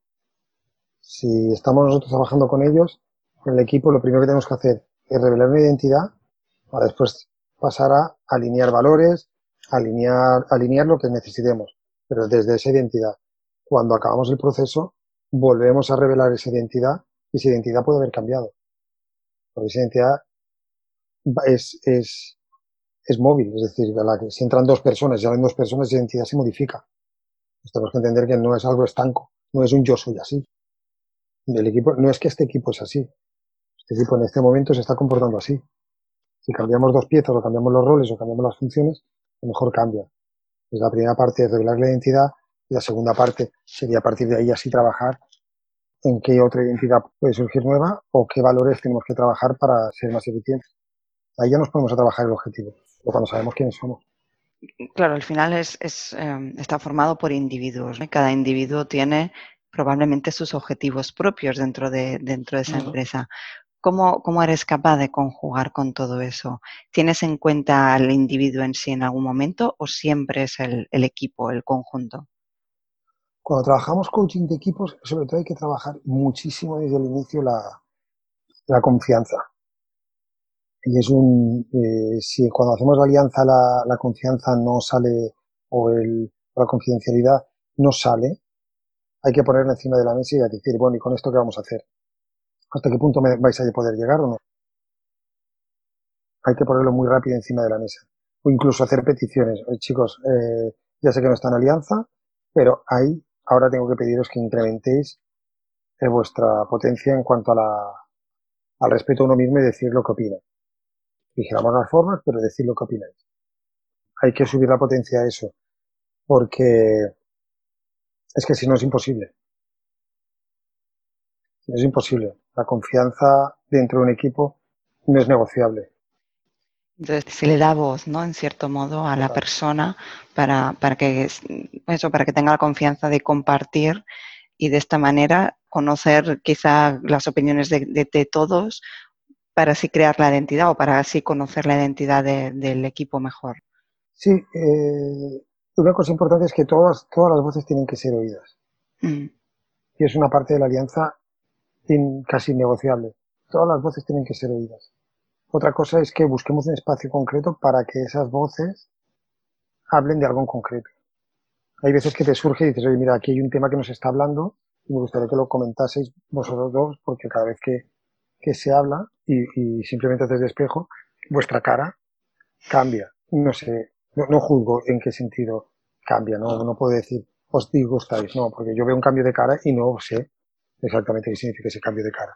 Si estamos nosotros trabajando con ellos, con el equipo, lo primero que tenemos que hacer es revelar una identidad para después pasar a alinear valores, alinear, alinear lo que necesitemos, pero desde esa identidad. Cuando acabamos el proceso, volvemos a revelar esa identidad y esa identidad puede haber cambiado. Porque esa identidad es, es, es móvil, es decir, si entran dos personas y salen dos personas, esa identidad se modifica. Pues tenemos que entender que no es algo estanco, no es un yo soy así. El equipo, no es que este equipo es así. Este equipo en este momento se está comportando así. Si cambiamos dos piezas o cambiamos los roles o cambiamos las funciones, a lo mejor cambia. Pues la primera parte es revelar la identidad y la segunda parte sería a partir de ahí así trabajar en qué otra identidad puede surgir nueva o qué valores tenemos que trabajar para ser más eficientes. Ahí ya nos podemos a trabajar el objetivo, o cuando sabemos quiénes somos. Claro, al final es, em, está formado por individuos. Cada individuo tiene probablemente sus objetivos propios dentro de, dentro de esa empresa. ¿Cómo, ¿Cómo, eres capaz de conjugar con todo eso? ¿Tienes en cuenta al individuo en sí en algún momento o siempre es el equipo, el conjunto? Cuando trabajamos coaching de equipos, sobre todo hay que trabajar muchísimo desde el inicio la, la confianza. Y es un, eh, si cuando hacemos la alianza la, la confianza no sale, o el, la confidencialidad no sale, hay que ponerla encima de la mesa y decir, bueno, ¿y con esto qué vamos a hacer? ¿Hasta qué punto me vais a poder llegar o no? Hay que ponerlo muy rápido encima de la mesa. O incluso hacer peticiones. chicos, eh, ya sé que no está en alianza, pero hay ahora tengo que pediros que incrementéis eh, vuestra potencia en cuanto a la, al respeto a uno mismo y decir lo que opina. Vigilamos las formas, pero decir lo que opináis. Hay que subir la potencia a eso, porque es que si no es imposible. Es imposible. La confianza dentro de un equipo no es negociable. Entonces se le da voz, ¿no? En cierto modo a la persona para, para que eso, para que tenga la confianza de compartir y de esta manera conocer quizá las opiniones de, todos para así crear la identidad o para así conocer la identidad del equipo mejor. Sí, eh, una cosa importante es que todas, todas las voces tienen que ser oídas. Mm. Y es una parte de la alianza casi innegociable. Todas las voces tienen que ser oídas. Otra cosa es que busquemos un espacio concreto para que esas voces hablen de algo en concreto. Hay veces que te surge y dices, oye, mira, aquí hay un tema que nos está hablando y me gustaría que lo comentaseis vosotros dos, porque cada vez que, que se habla y, y simplemente haces despejo, vuestra cara cambia. No sé, no, juzgo en qué sentido cambia, ¿no? No puedo decir, os disgustáis, no, porque yo veo un cambio de cara y no sé exactamente qué significa ese cambio de cara.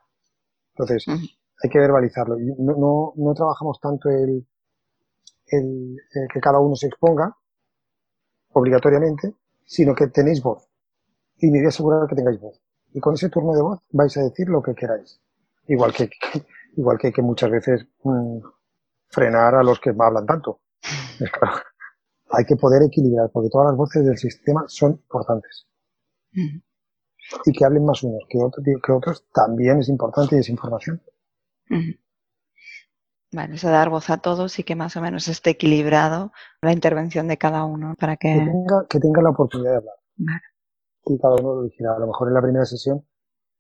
Entonces, hay que verbalizarlo. No, no, no trabajamos tanto el, el, que cada uno se exponga obligatoriamente, sino que tenéis voz. Y me voy a asegurar que tengáis voz. Y con ese turno de voz vais a decir lo que queráis. Igual que, igual que hay que muchas veces mm, frenar a los que hablan tanto. hay que poder equilibrar, porque todas las voces del sistema son importantes. Y que hablen más unos que, que otros también es importante y es información. Vale, eso dar voz a todos y que más o menos esté equilibrado la intervención de cada uno para que... Que tenga, la oportunidad de hablar. Y cada uno lo dijera. A lo mejor en la primera sesión,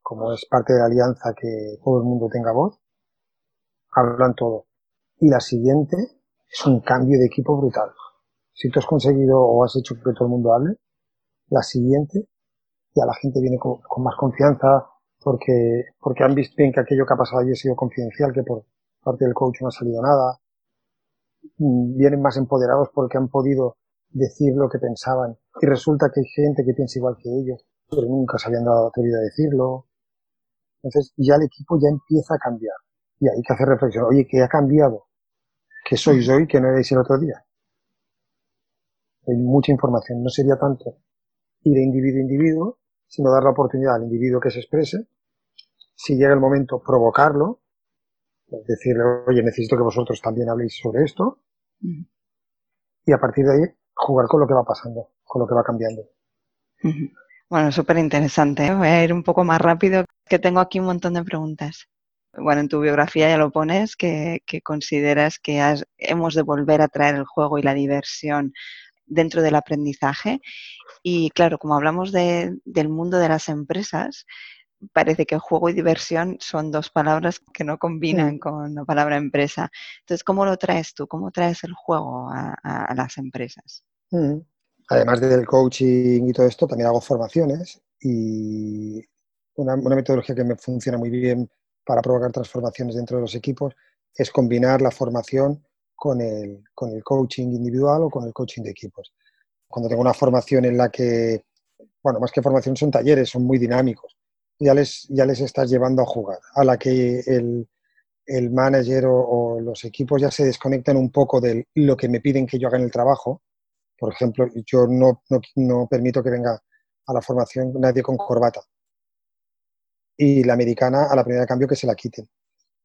como es parte de la alianza que todo el mundo tenga voz, hablan todo. Y la siguiente es un cambio de equipo brutal. Si tú has conseguido o has hecho que todo el mundo hable, la siguiente ya la gente viene con, más confianza porque, porque han visto bien que aquello que ha pasado allí ha sido confidencial, que por parte del coach no ha salido nada. Mm, vienen más empoderados porque han podido decir lo que pensaban. Y resulta que hay gente que piensa igual que ellos, pero nunca se habían dado atrevido a decirlo. Entonces ya el equipo ya empieza a cambiar. Y hay que hacer reflexión. Oye, ¿qué ha cambiado? ¿Qué sois hoy que no erais el otro día? Hay mucha información. No sería tanto ir de individuo a individuo, sino dar la oportunidad al individuo que se exprese. Si llega el momento, provocarlo decirle, oye, necesito que vosotros también habléis sobre esto. Y a partir de ahí, jugar con lo que va pasando, con lo que va cambiando. Bueno, súper interesante. ¿eh? Voy a ir un poco más rápido, que tengo aquí un montón de preguntas. Bueno, en tu biografía ya lo pones, que, consideras que hemos de volver a traer el juego y la diversión dentro del aprendizaje. Y claro, como hablamos del mundo de las empresas, parece que juego y diversión son dos palabras que no combinan con la palabra empresa. Entonces, ¿cómo lo traes tú? ¿Cómo traes el juego a, las empresas? Mm. Además del coaching y todo esto, también hago formaciones y una, metodología que me funciona muy bien para provocar transformaciones dentro de los equipos es combinar la formación con el, con el coaching individual o con el coaching de equipos. Cuando tengo una formación en la que, bueno, más que formación son talleres, son muy dinámicos ya les, ya les estás llevando a jugar, a la que el, el manager o, los equipos ya se desconectan un poco de lo que me piden que yo haga en el trabajo. Por ejemplo, yo no, no, no permito que venga a la formación nadie con corbata. Y la americana, a la primera cambio, que se la quiten.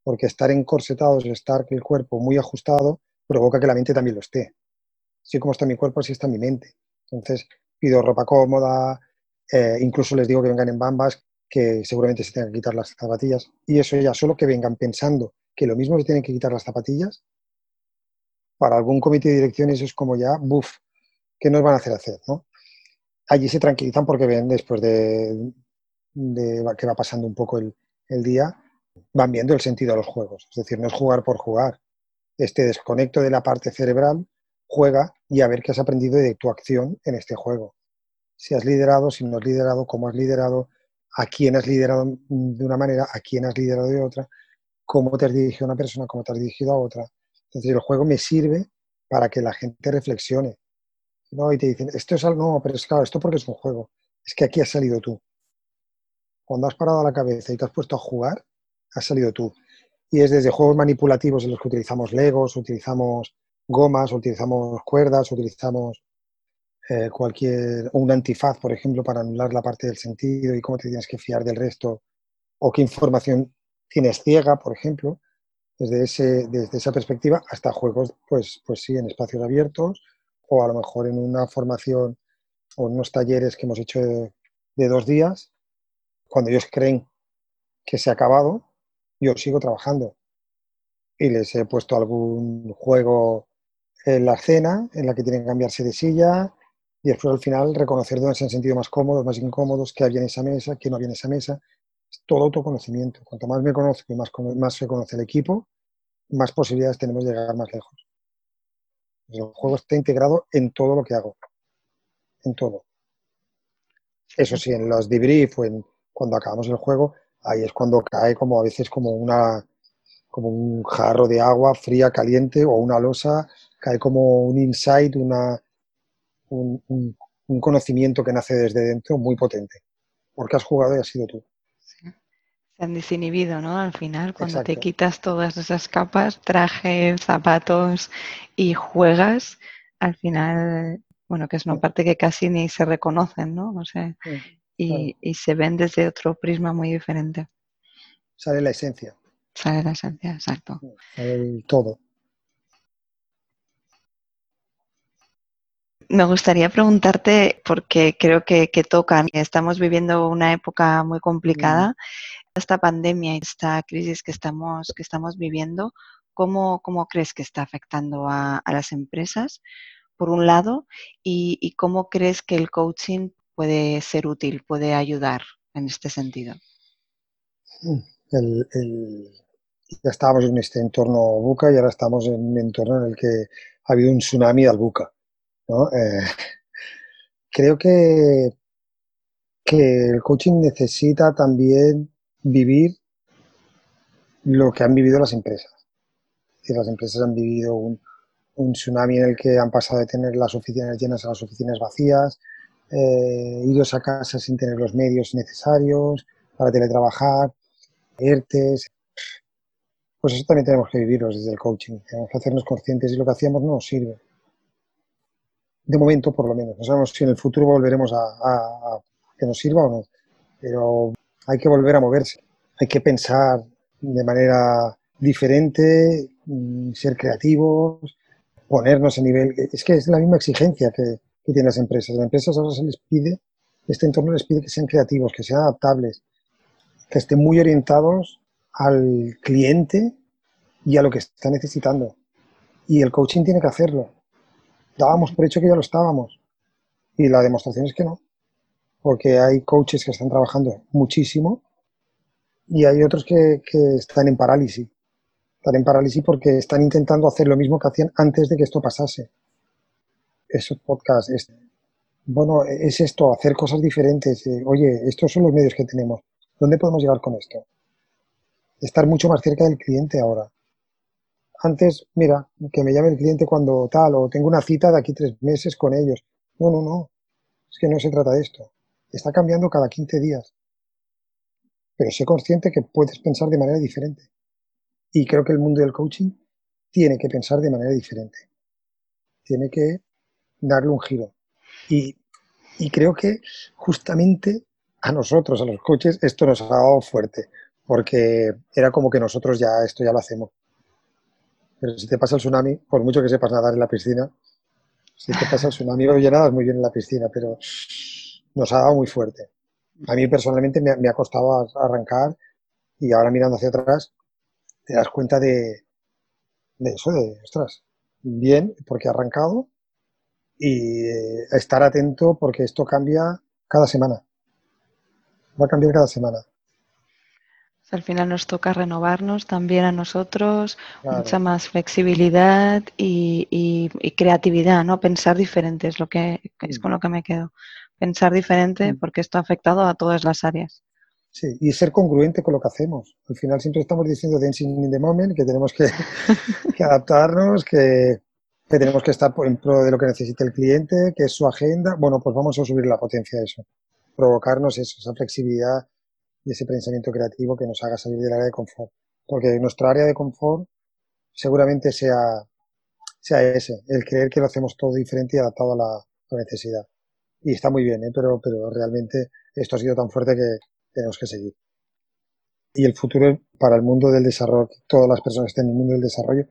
Porque estar encorsetados, estar el cuerpo muy ajustado, provoca que la mente también lo esté. Así como está mi cuerpo, así está mi mente. Entonces, pido ropa cómoda, eh, incluso les digo que vengan en bambas, que seguramente se tengan que quitar las zapatillas. Y eso ya solo que vengan pensando que lo mismo se tienen que quitar las zapatillas, para algún comité de dirección eso es como ya, buf, ¿qué nos van a hacer hacer? Allí se tranquilizan porque ven después de, que va pasando un poco el, el día, van viendo el sentido de los juegos. Es decir, no es jugar por jugar. Este desconecto de la parte cerebral, juega y a ver qué has aprendido de tu acción en este juego. Si has liderado, si no has liderado, cómo has liderado, a quién has liderado de una manera, a quién has liderado de otra, cómo te has dirigido a una persona, cómo te has dirigido a otra. Entonces el juego me sirve para que la gente reflexione. ¿no? Y te dicen, esto es algo, no, pero es claro, esto porque es un juego. Es que aquí has salido tú. Cuando has parado la cabeza y te has puesto a jugar, has salido tú. Y es desde juegos manipulativos en los que utilizamos legos, utilizamos gomas, utilizamos cuerdas, utilizamos eh, cualquier, un antifaz, por ejemplo, para anular la parte del sentido y cómo te tienes que fiar del resto, o qué información tienes ciega, por ejemplo, desde, ese, desde esa perspectiva, hasta juegos, pues, pues sí, en espacios abiertos, o a lo mejor en una formación o unos talleres que hemos hecho de dos días, cuando ellos creen que se ha acabado, yo sigo trabajando. Y les he puesto algún juego en la cena en la que tienen que cambiarse de silla, y después al final reconocer dónde se han sentido más cómodos, más incómodos, qué había en esa mesa, qué no había en esa mesa. Es todo autoconocimiento. Cuanto más me conozco y más, más se conoce el equipo, más posibilidades tenemos de llegar más lejos. El juego está integrado en todo lo que hago. En todo. Eso sí, en los debrief o cuando acabamos el juego, ahí es cuando cae como a veces como una como un jarro de agua fría, caliente o una losa, cae como un insight, una, un, conocimiento que nace desde dentro muy potente, porque has jugado y has sido tú. Se han desinhibido, ¿no? Al final, cuando te quitas todas esas capas, trajes, zapatos y juegas, al final, bueno, que es una parte que casi ni se reconocen, ¿no? O sea, y, y se ven desde otro prisma muy diferente. Sale la esencia. Sale la esencia, exacto. Sale todo. Me gustaría preguntarte, porque creo que, tocan, estamos viviendo una época muy complicada, esta pandemia y esta crisis que estamos, que estamos viviendo, ¿cómo, cómo crees que está afectando a, las empresas, por un lado, y, cómo crees que el coaching puede ser útil, puede ayudar en este sentido? ya estábamos en este entorno buca y ahora estamos en un entorno en el que ha habido un tsunami al buca. Eh, creo que, que el coaching necesita también vivir lo que han vivido las empresas. las empresas han vivido un, tsunami en el que han pasado de tener las oficinas llenas a las oficinas vacías, eh, idos a casa sin tener los medios necesarios para teletrabajar, ERTES. Pues eso también tenemos que vivirlo desde el coaching. Tenemos que hacernos conscientes y lo que hacíamos no nos sirve de momento por lo menos. No sabemos si en el futuro volveremos a, que nos sirva o no, pero hay que volver a moverse, hay que pensar de manera diferente, mm, ser creativos, ponernos a nivel... Es que es la misma exigencia que, que las empresas. Las empresas ahora se les pide, este entorno les pide que sean creativos, que sean adaptables, que estén muy orientados al cliente y a lo que está necesitando. Y el coaching tiene que hacerlo dábamos por hecho que ya lo estábamos. Y la demostración es que no. Porque hay coaches que están trabajando muchísimo y hay otros que, están en parálisis. Están en parálisis porque están intentando hacer lo mismo que hacían antes de que esto pasase. Esos podcasts, es, bueno, es esto, hacer cosas diferentes. Eh, oye, estos son los medios que tenemos. ¿Dónde podemos llegar con esto? Estar mucho más cerca del cliente ahora antes, mira, que me llame el cliente cuando tal, o tengo una cita de aquí tres meses con ellos. No, no, no. Es que no se trata de esto. Está cambiando cada 15 días. Pero sé consciente que puedes pensar de manera diferente. Y creo que el mundo del coaching tiene que pensar de manera diferente. Tiene que darle un giro. Y, y creo que justamente a nosotros, a los coaches, esto nos ha dado fuerte. Porque era como que nosotros ya esto ya lo hacemos pero si te pasa el tsunami, por mucho que sepas nadar en la piscina, si te pasa el tsunami, oye, nadas muy bien en la piscina, pero nos ha dado muy fuerte. A mí personalmente me, ha costado arrancar y ahora mirando hacia atrás te das cuenta de, eso, de, ostras, bien, porque ha arrancado y eh, estar atento porque esto cambia cada semana. Va a cambiar cada semana. Al final nos toca renovarnos también a nosotros, mucha más flexibilidad y, creatividad, ¿no? Pensar diferente es lo que es con lo que me quedo. Pensar diferente porque esto ha afectado a todas las áreas. Sí, y ser congruente con lo que hacemos. Al final siempre estamos diciendo dancing in the moment, que tenemos que, adaptarnos, que, que, tenemos que estar en pro de lo que necesita el cliente, que es su agenda. Bueno, pues vamos a subir la potencia de eso. Provocarnos eso, esa flexibilidad y ese pensamiento creativo que nos haga salir del área de confort. Porque nuestra área de confort seguramente sea, sea ese, el creer que lo hacemos todo diferente y adaptado a la, necesidad. Y está muy bien, ¿eh? pero, pero realmente esto ha sido tan fuerte que tenemos que seguir. Y el futuro para el mundo del desarrollo, todas las personas que estén en el mundo del desarrollo,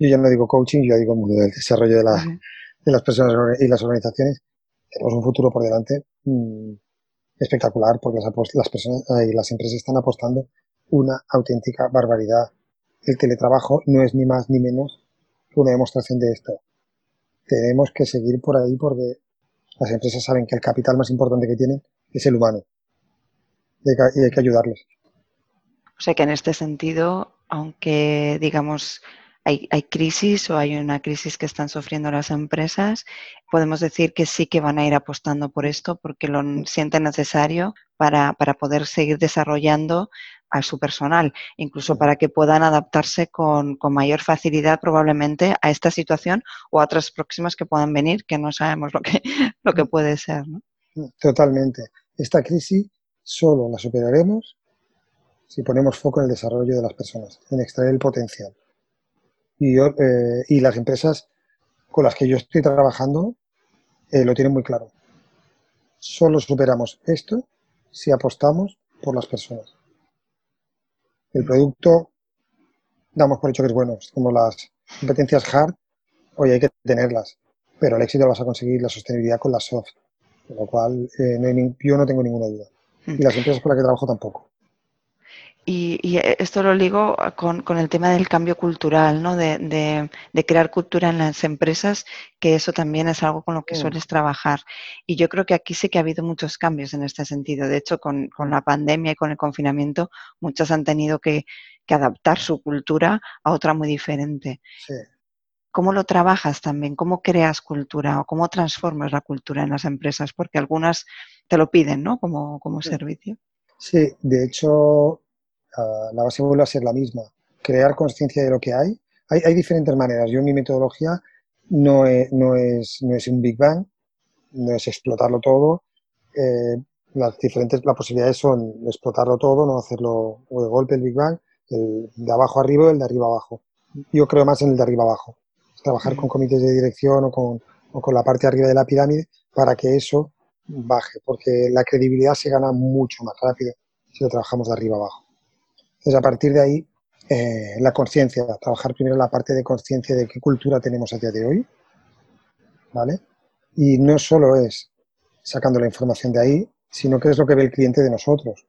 yo ya no digo coaching, yo digo mundo del desarrollo de, la, de las personas y las organizaciones, tenemos un futuro por delante mm, espectacular porque las, personas y las empresas están apostando una auténtica barbaridad. El teletrabajo no es ni más ni menos que una demostración de esto. Tenemos que seguir por ahí porque las empresas saben que el capital más importante que tienen es el humano y hay que ayudarles. O sea que en este sentido, aunque digamos hay, crisis o hay una crisis que están sufriendo las empresas, podemos decir que sí que van a ir apostando por esto porque lo sienten necesario para, poder seguir desarrollando a su personal, incluso para que puedan adaptarse con, mayor facilidad probablemente a esta situación o a otras próximas que puedan venir, que no sabemos lo que, lo que puede ser. Totalmente. Esta crisis solo la superaremos si ponemos foco en el desarrollo de las personas, en extraer el potencial. Y, eh, y las empresas con las que yo estoy trabajando eh, lo tienen muy claro. Solo superamos esto si apostamos por las personas. El producto damos por hecho que es bueno. como las competencias hard, hoy hay que tenerlas, pero el éxito lo vas a conseguir la sostenibilidad con las soft, con lo cual eh, yo no tengo ninguna duda. Mm. Y las empresas con las que trabajo tampoco. Y, esto lo ligo con, el tema del cambio cultural, ¿no? De, crear cultura en las empresas, que eso también es algo con lo que sueles trabajar. Y yo creo que aquí sí que ha habido muchos cambios en este sentido. De hecho, con, la pandemia y con el confinamiento, muchos han tenido que, adaptar su cultura a otra muy diferente. ¿Cómo lo trabajas también? ¿Cómo creas cultura o cómo transformas la cultura en las empresas? Porque algunas te lo piden, ¿no? Como, como servicio. Sí, de hecho, la base vuelve a ser la misma, crear conciencia de lo que hay. hay. hay. diferentes maneras. Yo mi metodología no es, no, es, no es un Big Bang, no es explotarlo todo. Eh, las diferentes las posibilidades son explotarlo todo, no hacerlo de golpe el Big Bang, el de abajo arriba y el de arriba abajo. Yo creo más en el de arriba abajo. Trabajar con comités de dirección o con, o con la parte arriba de la pirámide para que eso baje, porque la credibilidad se gana mucho más rápido si lo trabajamos de arriba abajo. Entonces, a partir de ahí, eh, la conciencia, trabajar primero la parte de conciencia de qué cultura tenemos a día de hoy, ¿vale? Y no solo es sacando la información de ahí, sino que es lo que ve el cliente de nosotros.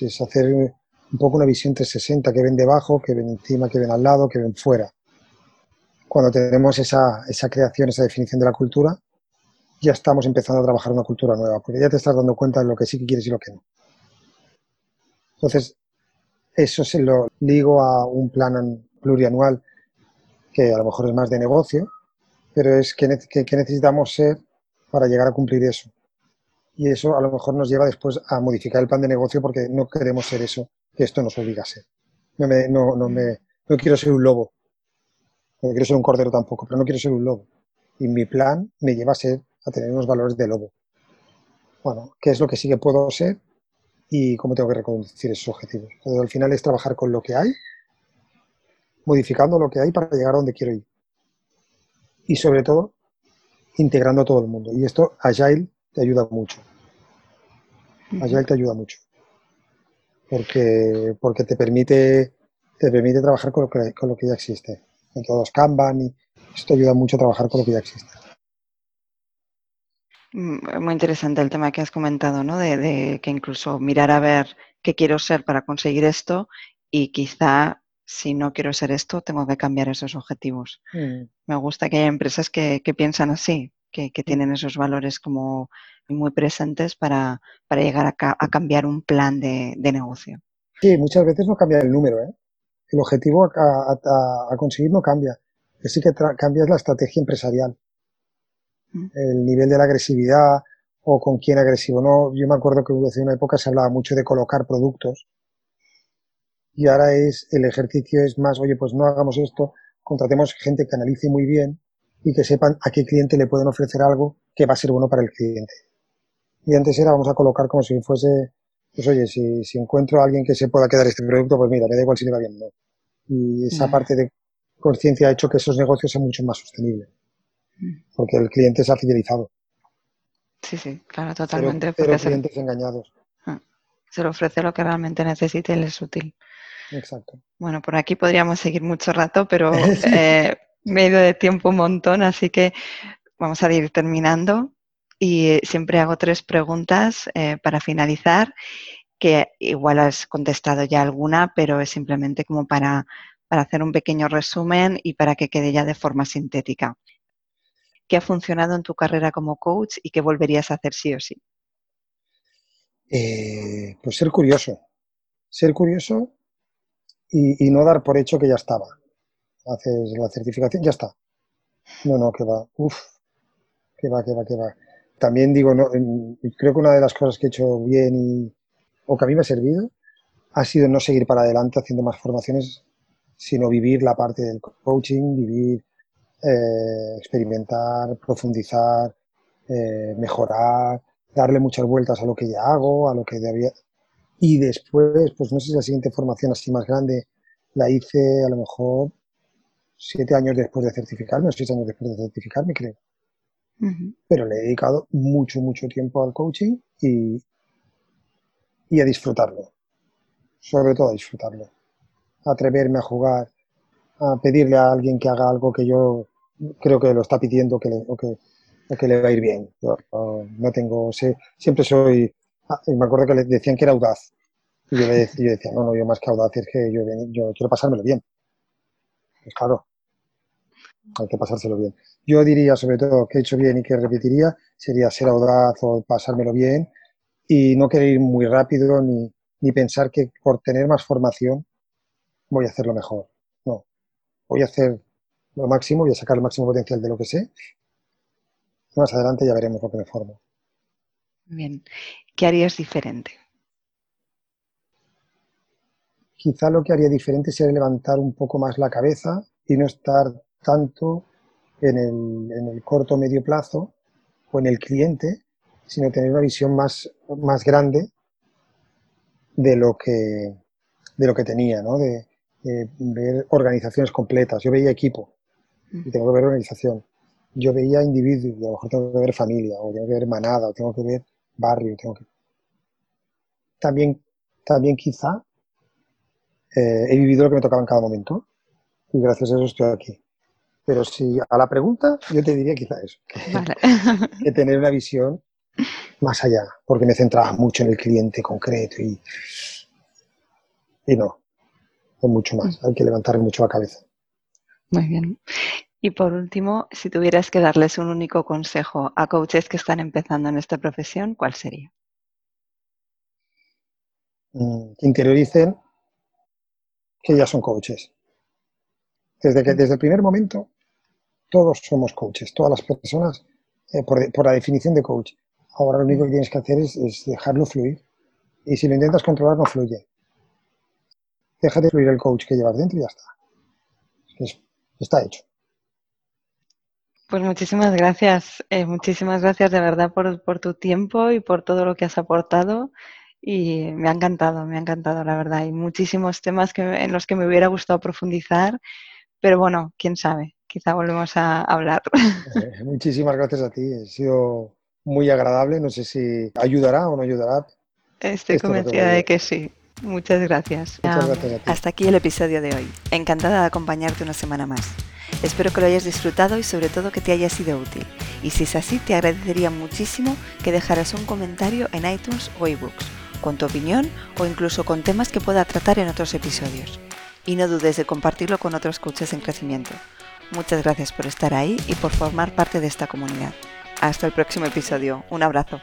Es hacer un poco una visión 360, que ven debajo, que ven encima, que ven al lado, que ven fuera. Cuando tenemos esa, esa creación, esa definición de la cultura, ya estamos empezando a trabajar una cultura nueva, porque ya te estás dando cuenta de lo que sí que quieres y lo que no. Entonces, eso se lo ligo a un plan plurianual que a lo mejor es más de negocio, pero es que, necesitamos ser para llegar a cumplir eso. Y eso a lo mejor nos lleva después a modificar el plan de negocio porque no queremos ser eso, que esto nos obliga a ser. No, me, no, no, me, no quiero ser un lobo, no quiero ser un cordero tampoco, pero no quiero ser un lobo. Y mi plan me lleva a ser, a tener unos valores de lobo. Bueno, ¿qué es lo que sí que puedo ser? Y cómo tengo que reconducir esos objetivos. al final es trabajar con lo que hay, modificando lo que hay para llegar a donde quiero ir. Y sobre todo, integrando a todo el mundo. Y esto, Agile, te ayuda mucho. Agile te ayuda mucho. Porque, porque te, permite, te permite trabajar con lo que, con lo que ya existe. En todos Kanban y esto ayuda mucho a trabajar con lo que ya existe. Mm, muy interesante el tema que has comentado, ¿no? De, que incluso mirar a ver qué quiero ser para conseguir esto y quizá si no quiero ser esto, tengo que cambiar esos objetivos. Mm. Me gusta que haya empresas que, piensan así, que, mm. tienen esos valores como muy presentes para, llegar a, cambiar un plan de, negocio. Sí, muchas veces no cambia el número, ¿eh? El objetivo a, conseguir no cambia. Sí que cambia la estrategia empresarial el nivel de la agresividad o con quién agresivo. No, yo me acuerdo que hace una época se hablaba mucho de colocar productos y ahora es el ejercicio es más, oye, pues no hagamos esto, contratemos gente que analice muy bien y que sepan a qué cliente le pueden ofrecer algo que va a ser bueno para el cliente. Y antes era vamos a colocar como si fuese, pues oye, si, si encuentro a alguien que se pueda quedar este producto, pues mira, me da igual si le va bien o no. Y esa parte de conciencia ha hecho que esos negocios sean mucho más sostenibles porque el cliente se ha fidelizado. Sí, sí, claro, totalmente. Pero, clientes engañados. Ah, se le ofrece lo que realmente necesite y le es útil. Exacto. Bueno, por aquí podríamos seguir mucho rato, pero eh, medio de tiempo un montón, así que vamos a ir terminando. Y siempre hago tres preguntas eh, para finalizar, que igual has contestado ya alguna, pero es simplemente como para, para hacer un pequeño resumen y para que quede ya de forma sintética. ¿Qué ha funcionado en tu carrera como coach y qué volverías a hacer sí o sí? Eh, pues ser curioso. Ser curioso y, no dar por hecho que ya estaba. Haces la certificación, ya está. No, no, que va. Uf, que va, que va, que va. También digo, no, creo que una de las cosas que he hecho bien y, o que a mí me ha servido ha sido no seguir para adelante haciendo más formaciones, sino vivir la parte del coaching, vivir eh, experimentar, profundizar, eh, mejorar, darle muchas vueltas a lo que ya hago, a lo que debía. Y después, pues no sé si la siguiente formación así más grande la hice a lo mejor siete años después de certificarme o seis años después de certificarme, creo. Pero le he dedicado mucho, mucho tiempo al coaching y, y a disfrutarlo. Sobre todo a disfrutarlo. atreverme a jugar, a pedirle a alguien que haga algo que yo creo que lo está pidiendo que le, o, que, que le va a ir bien. Yo, no tengo, sé, siempre soy, ah, me acuerdo que le decían que era audaz. Y yo, le yo decía, no, no, yo más que audaz es que yo, yo quiero pasármelo bien. Pues claro, hay que pasárselo bien. Yo diría, sobre todo, que he hecho bien y que repetiría, sería ser audaz o pasármelo bien y no querer ir muy rápido ni, ni pensar que por tener más formación voy a hacerlo mejor. No, voy a hacer lo máximo, voy a sacar el máximo potencial de lo que sé. Más adelante ya veremos lo que me formo. Bien, ¿qué harías diferente? Quizá lo que haría diferente sería levantar un poco más la cabeza y no estar tanto en el, en el corto o medio plazo o en el cliente, sino tener una visión más, más grande de lo que, de lo que tenía, ¿no? de, ver organizaciones completas. Yo veía equipo y tengo que ver organización. Yo veía individuos y a lo mejor tengo que ver familia, o tengo que ver manada, o tengo que ver barrio. Tengo que... También, también quizá eh, he vivido lo que me tocaba en cada momento y gracias a eso estoy aquí. Pero si a la pregunta, yo te diría quizá eso, que, tener una visión más allá, porque me centraba mucho en el cliente concreto y, y no, es mucho más, hay que levantar mucho la cabeza. Muy bien. Y por último, si tuvieras que darles un único consejo a coaches que están empezando en esta profesión, ¿cuál sería? Mm, que interioricen que ya son coaches. Desde, que, desde el primer momento todos somos coaches, todas las personas, eh, por, la definición de coach. Ahora lo único que tienes que hacer es, dejarlo fluir. Y si lo intentas controlar, no fluye. Déjate fluir el coach que llevas dentro y ya está. Está hecho. Pues muchísimas gracias, eh, muchísimas gracias de verdad por, por, tu tiempo y por todo lo que has aportado. Y me ha encantado, me ha encantado, la verdad. Hay muchísimos temas que, en los que me hubiera gustado profundizar, pero bueno, quién sabe quizá volvemos a hablar. Eh, muchísimas gracias a ti, ha sido muy agradable, no sé si ayudará o no ayudará. Estoy convencida de que sí. Muchas gracias. Muchas gracias a ti. Hasta aquí el episodio de hoy. Encantada de acompañarte una semana más. Espero que lo hayas disfrutado y sobre todo que te haya sido útil. Y si es así, te agradecería muchísimo que dejaras un comentario en iTunes o ebooks, con tu opinión o incluso con temas que pueda tratar en otros episodios. Y no dudes de compartirlo con otros coaches en crecimiento. Muchas gracias por estar ahí y por formar parte de esta comunidad. Hasta el próximo episodio. Un abrazo.